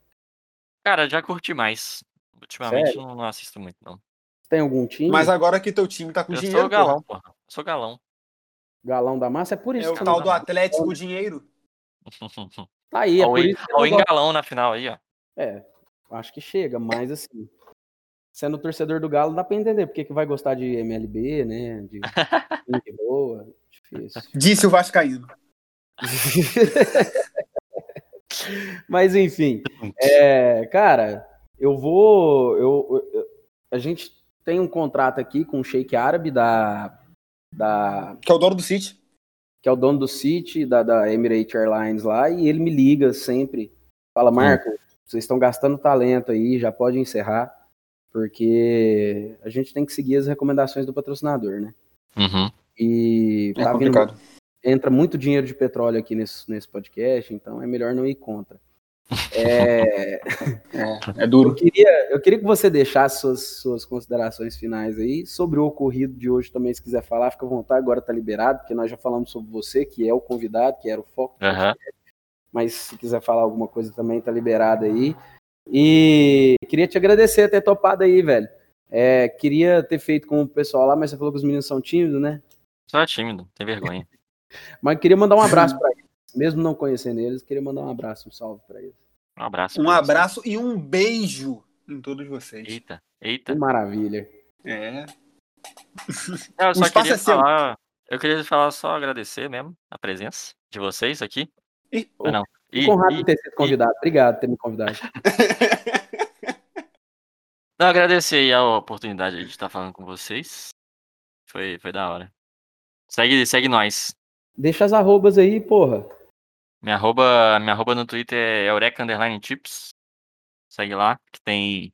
Cara, já curti mais. Ultimamente não, não assisto muito, não. Tem algum time? Mas agora que teu time tá com Eu dinheiro, sou galão, porra, porra. Eu sou galão. Galão da massa? É por isso é o que tal não do Atlético Dinheiro. [laughs] Tá aí, é Olha por o en- isso que eu olha não o gosto. engalão na final aí, ó. É, acho que chega, mas assim. Sendo torcedor do Galo, dá pra entender porque que vai gostar de MLB, né? [laughs] De boa. Difícil. Disse o Vascaíno. [laughs] Mas enfim, é, cara, eu vou. Eu, eu- a gente tem um contrato aqui com o Sheik Árabe da, da Que é o dono do City. que é o dono do City, da, da Emirates Airlines lá, e ele me liga sempre. Fala, Marco, vocês estão gastando talento aí, já pode encerrar, porque a gente tem que seguir as recomendações do patrocinador, né? Uhum. E É tá vindo, complicado. entra muito dinheiro de petróleo aqui nesse, nesse podcast, então é melhor não ir contra. É, É, é eu, duro. queria, eu queria que você deixasse suas, suas considerações finais aí sobre o ocorrido de hoje também, se quiser falar, fica à vontade, agora tá liberado, porque nós já falamos sobre você, que é o convidado, que era o foco. Aham. mas se quiser falar alguma coisa também, tá liberado aí. E queria te agradecer ter topado aí, velho. É, queria ter feito com o pessoal lá, mas você falou que os meninos são tímidos, né? Só tímido, tem vergonha. [laughs] Mas queria mandar um abraço pra eles. Mesmo não conhecendo eles, queria mandar um abraço, um salve pra eles. Um abraço. Um pra você. abraço e um beijo em todos vocês. Eita, eita. Que maravilha. É. Não, eu só espaço queria é seu. falar. Eu queria falar só agradecer mesmo a presença de vocês aqui. Ih, Ah, não. Honrado ih, de ter sido convidado. Obrigado por ter me convidado. [laughs] [laughs] Não, agradecer aí a oportunidade de estar falando com vocês. Foi, foi da hora. Segue, segue nós. Deixa as arrobas aí, porra. Minha arroba, minha arroba no Twitter é Eureka Underline Tips. Segue lá, que tem.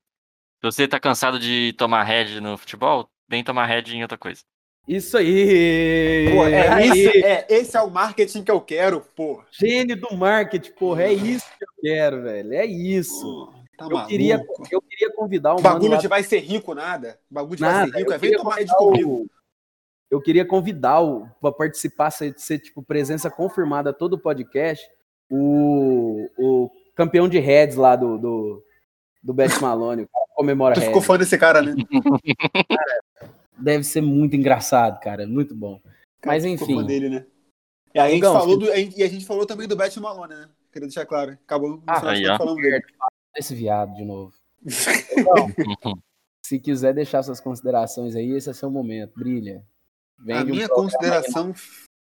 Se você tá cansado de tomar head no futebol, vem tomar head em outra coisa. Isso aí! Pô, é, Aí, isso, é, esse é o marketing que eu quero, pô. Gênio do marketing, porra. É isso que eu quero, velho. É isso. Tá Eu maluco. queria, eu queria convidar o O bagulho lá de vai ser rico, nada. O bagulho de vai ser rico é vem tomar convidar comigo. o- Eu queria convidar o para participar, ser, ser, tipo presença confirmada todo o podcast, o, o campeão de heads lá do do, do Bet Malone, o cara comemora Tu heads. ficou fã desse cara, né? Deve ser muito engraçado, cara, muito bom. Mas Ficou enfim. fã dele, né? E a gente falou do, e a gente falou também do Bet Malone, né? Queria deixar claro. Acabou Ah, aí, falando dele. Esse viado de novo. [laughs] Então, se quiser deixar suas considerações aí, esse é seu momento, brilha. A Vende um minha programa consideração,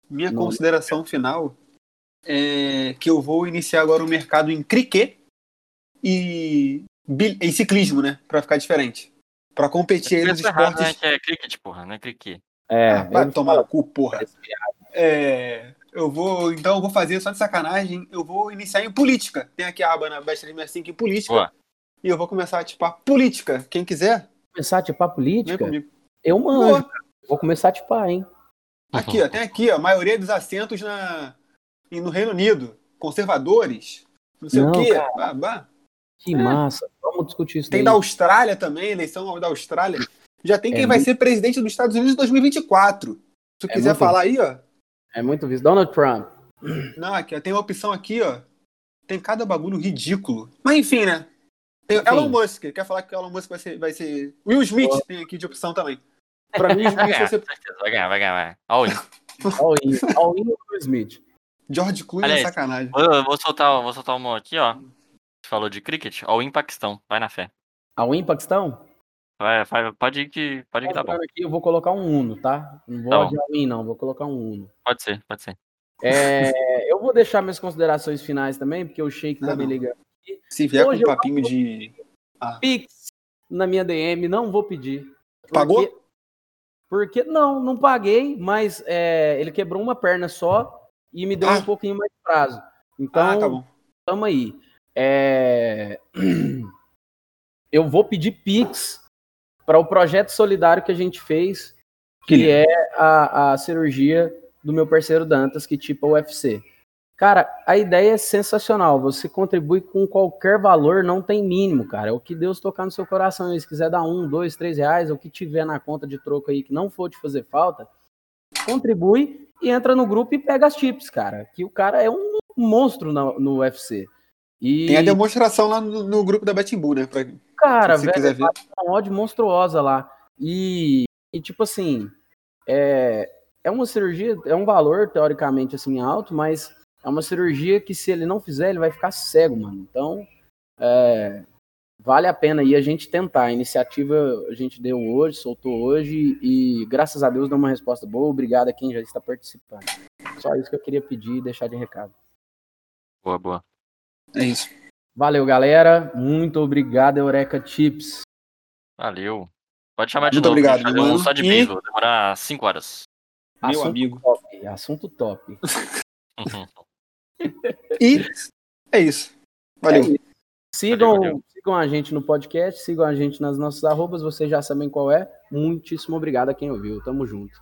minha Não. consideração final é que eu vou iniciar agora o mercado em cricket e, bil- e ciclismo, né? Pra ficar diferente. Pra competir aí nos é errado, né? esportes. Que é cricket, porra, não é cricket. É, Ah, vai tomar no cu, porra. É, eu vou, então eu vou fazer só de sacanagem, eu vou iniciar em política. Tem aqui a aba na Best 365 em política. Boa. E eu vou começar, tipo, a política. Quem quiser, começar a vem política, comigo. eu manjo. Boa. Vou começar a tipar, hein? Aqui, ó, tem aqui, ó, a maioria dos assentos na, no Reino Unido. Conservadores, não sei Não, o quê. cara. bah, bah. Que massa. Vamos discutir isso Tem daí. da Austrália também, eleição da Austrália. Já tem É quem vai muito- ser presidente dos Estados Unidos em 2024. Se tu É quiser muito- falar aí, ó. É muito visto. Donald Trump. Não, aqui, ó, tem uma opção aqui, ó. Tem cada bagulho ridículo. Mas enfim, né? Tem Enfim. Elon Musk. Quer falar que o Elon Musk vai ser. Vai ser... Will Smith tem aqui de opção também. Pra mim, Vai ganhar, certeza, vai ganhar, vai ganhar. Vai. All in. All in. [laughs] All in Smith. George Clooney é sacanagem. Vou, eu vou soltar, vou soltar uma aqui, ó. Você falou de cricket, all in Paquistão. Vai na fé. All in Paquistão? Vai, vai, pode ir que, pode ir que tá bom. Aqui, eu vou colocar um Uno, tá? Não vou Tá de all in, não. Vou colocar um Uno. Pode ser, pode ser. É, eu vou deixar minhas considerações finais também, porque o Sheik tá me ligando. Se vier Hoje com um papinho de. Pix na minha DM, não vou pedir. Porque- Pagou? Porque, não, não paguei, mas é, ele quebrou uma perna só e me deu Ah. um pouquinho mais de prazo. Então, ah, tá bom. tamo aí. É, [clears throat] Eu vou pedir Pix para o projeto solidário que a gente fez, que Que é a, a cirurgia do meu parceiro Dantas, que tipo o UFC. Cara, a ideia é sensacional. Você contribui com qualquer valor, não tem mínimo, cara. É o que Deus tocar no seu coração. E se quiser dar um, dois, três reais, o que tiver na conta de troco aí que não for te fazer falta, contribui e entra no grupo e pega as chips, cara. Que o cara é um monstro na- no UFC. E, Tem a demonstração lá no, no grupo da Betting Bull, né? Pra, cara, se velho, quiser ver. uma odd monstruosa lá. E, e tipo assim, é, é uma cirurgia, é um valor teoricamente assim alto, mas é uma cirurgia que se ele não fizer, ele vai ficar cego, mano. Então, é, vale a pena aí a gente tentar. A iniciativa a gente deu hoje, soltou hoje e graças a Deus deu uma resposta boa. Obrigado a quem já está participando. Só isso que eu queria pedir e deixar de recado. Boa, boa. É isso. Valeu, galera. Muito obrigado, Eureka Chips. Valeu. Pode chamar de Muito novo. obrigado, fazer um só de E- beisebol. Demorar 5 horas. Meu Assunto amigo. top. Assunto top. [laughs] E é isso. Valeu. É isso. Sigam, Valeu, valeu. sigam a gente no podcast, sigam a gente nas nossas arrobas, vocês já sabem qual é. Muitíssimo obrigado a quem ouviu. Tamo junto.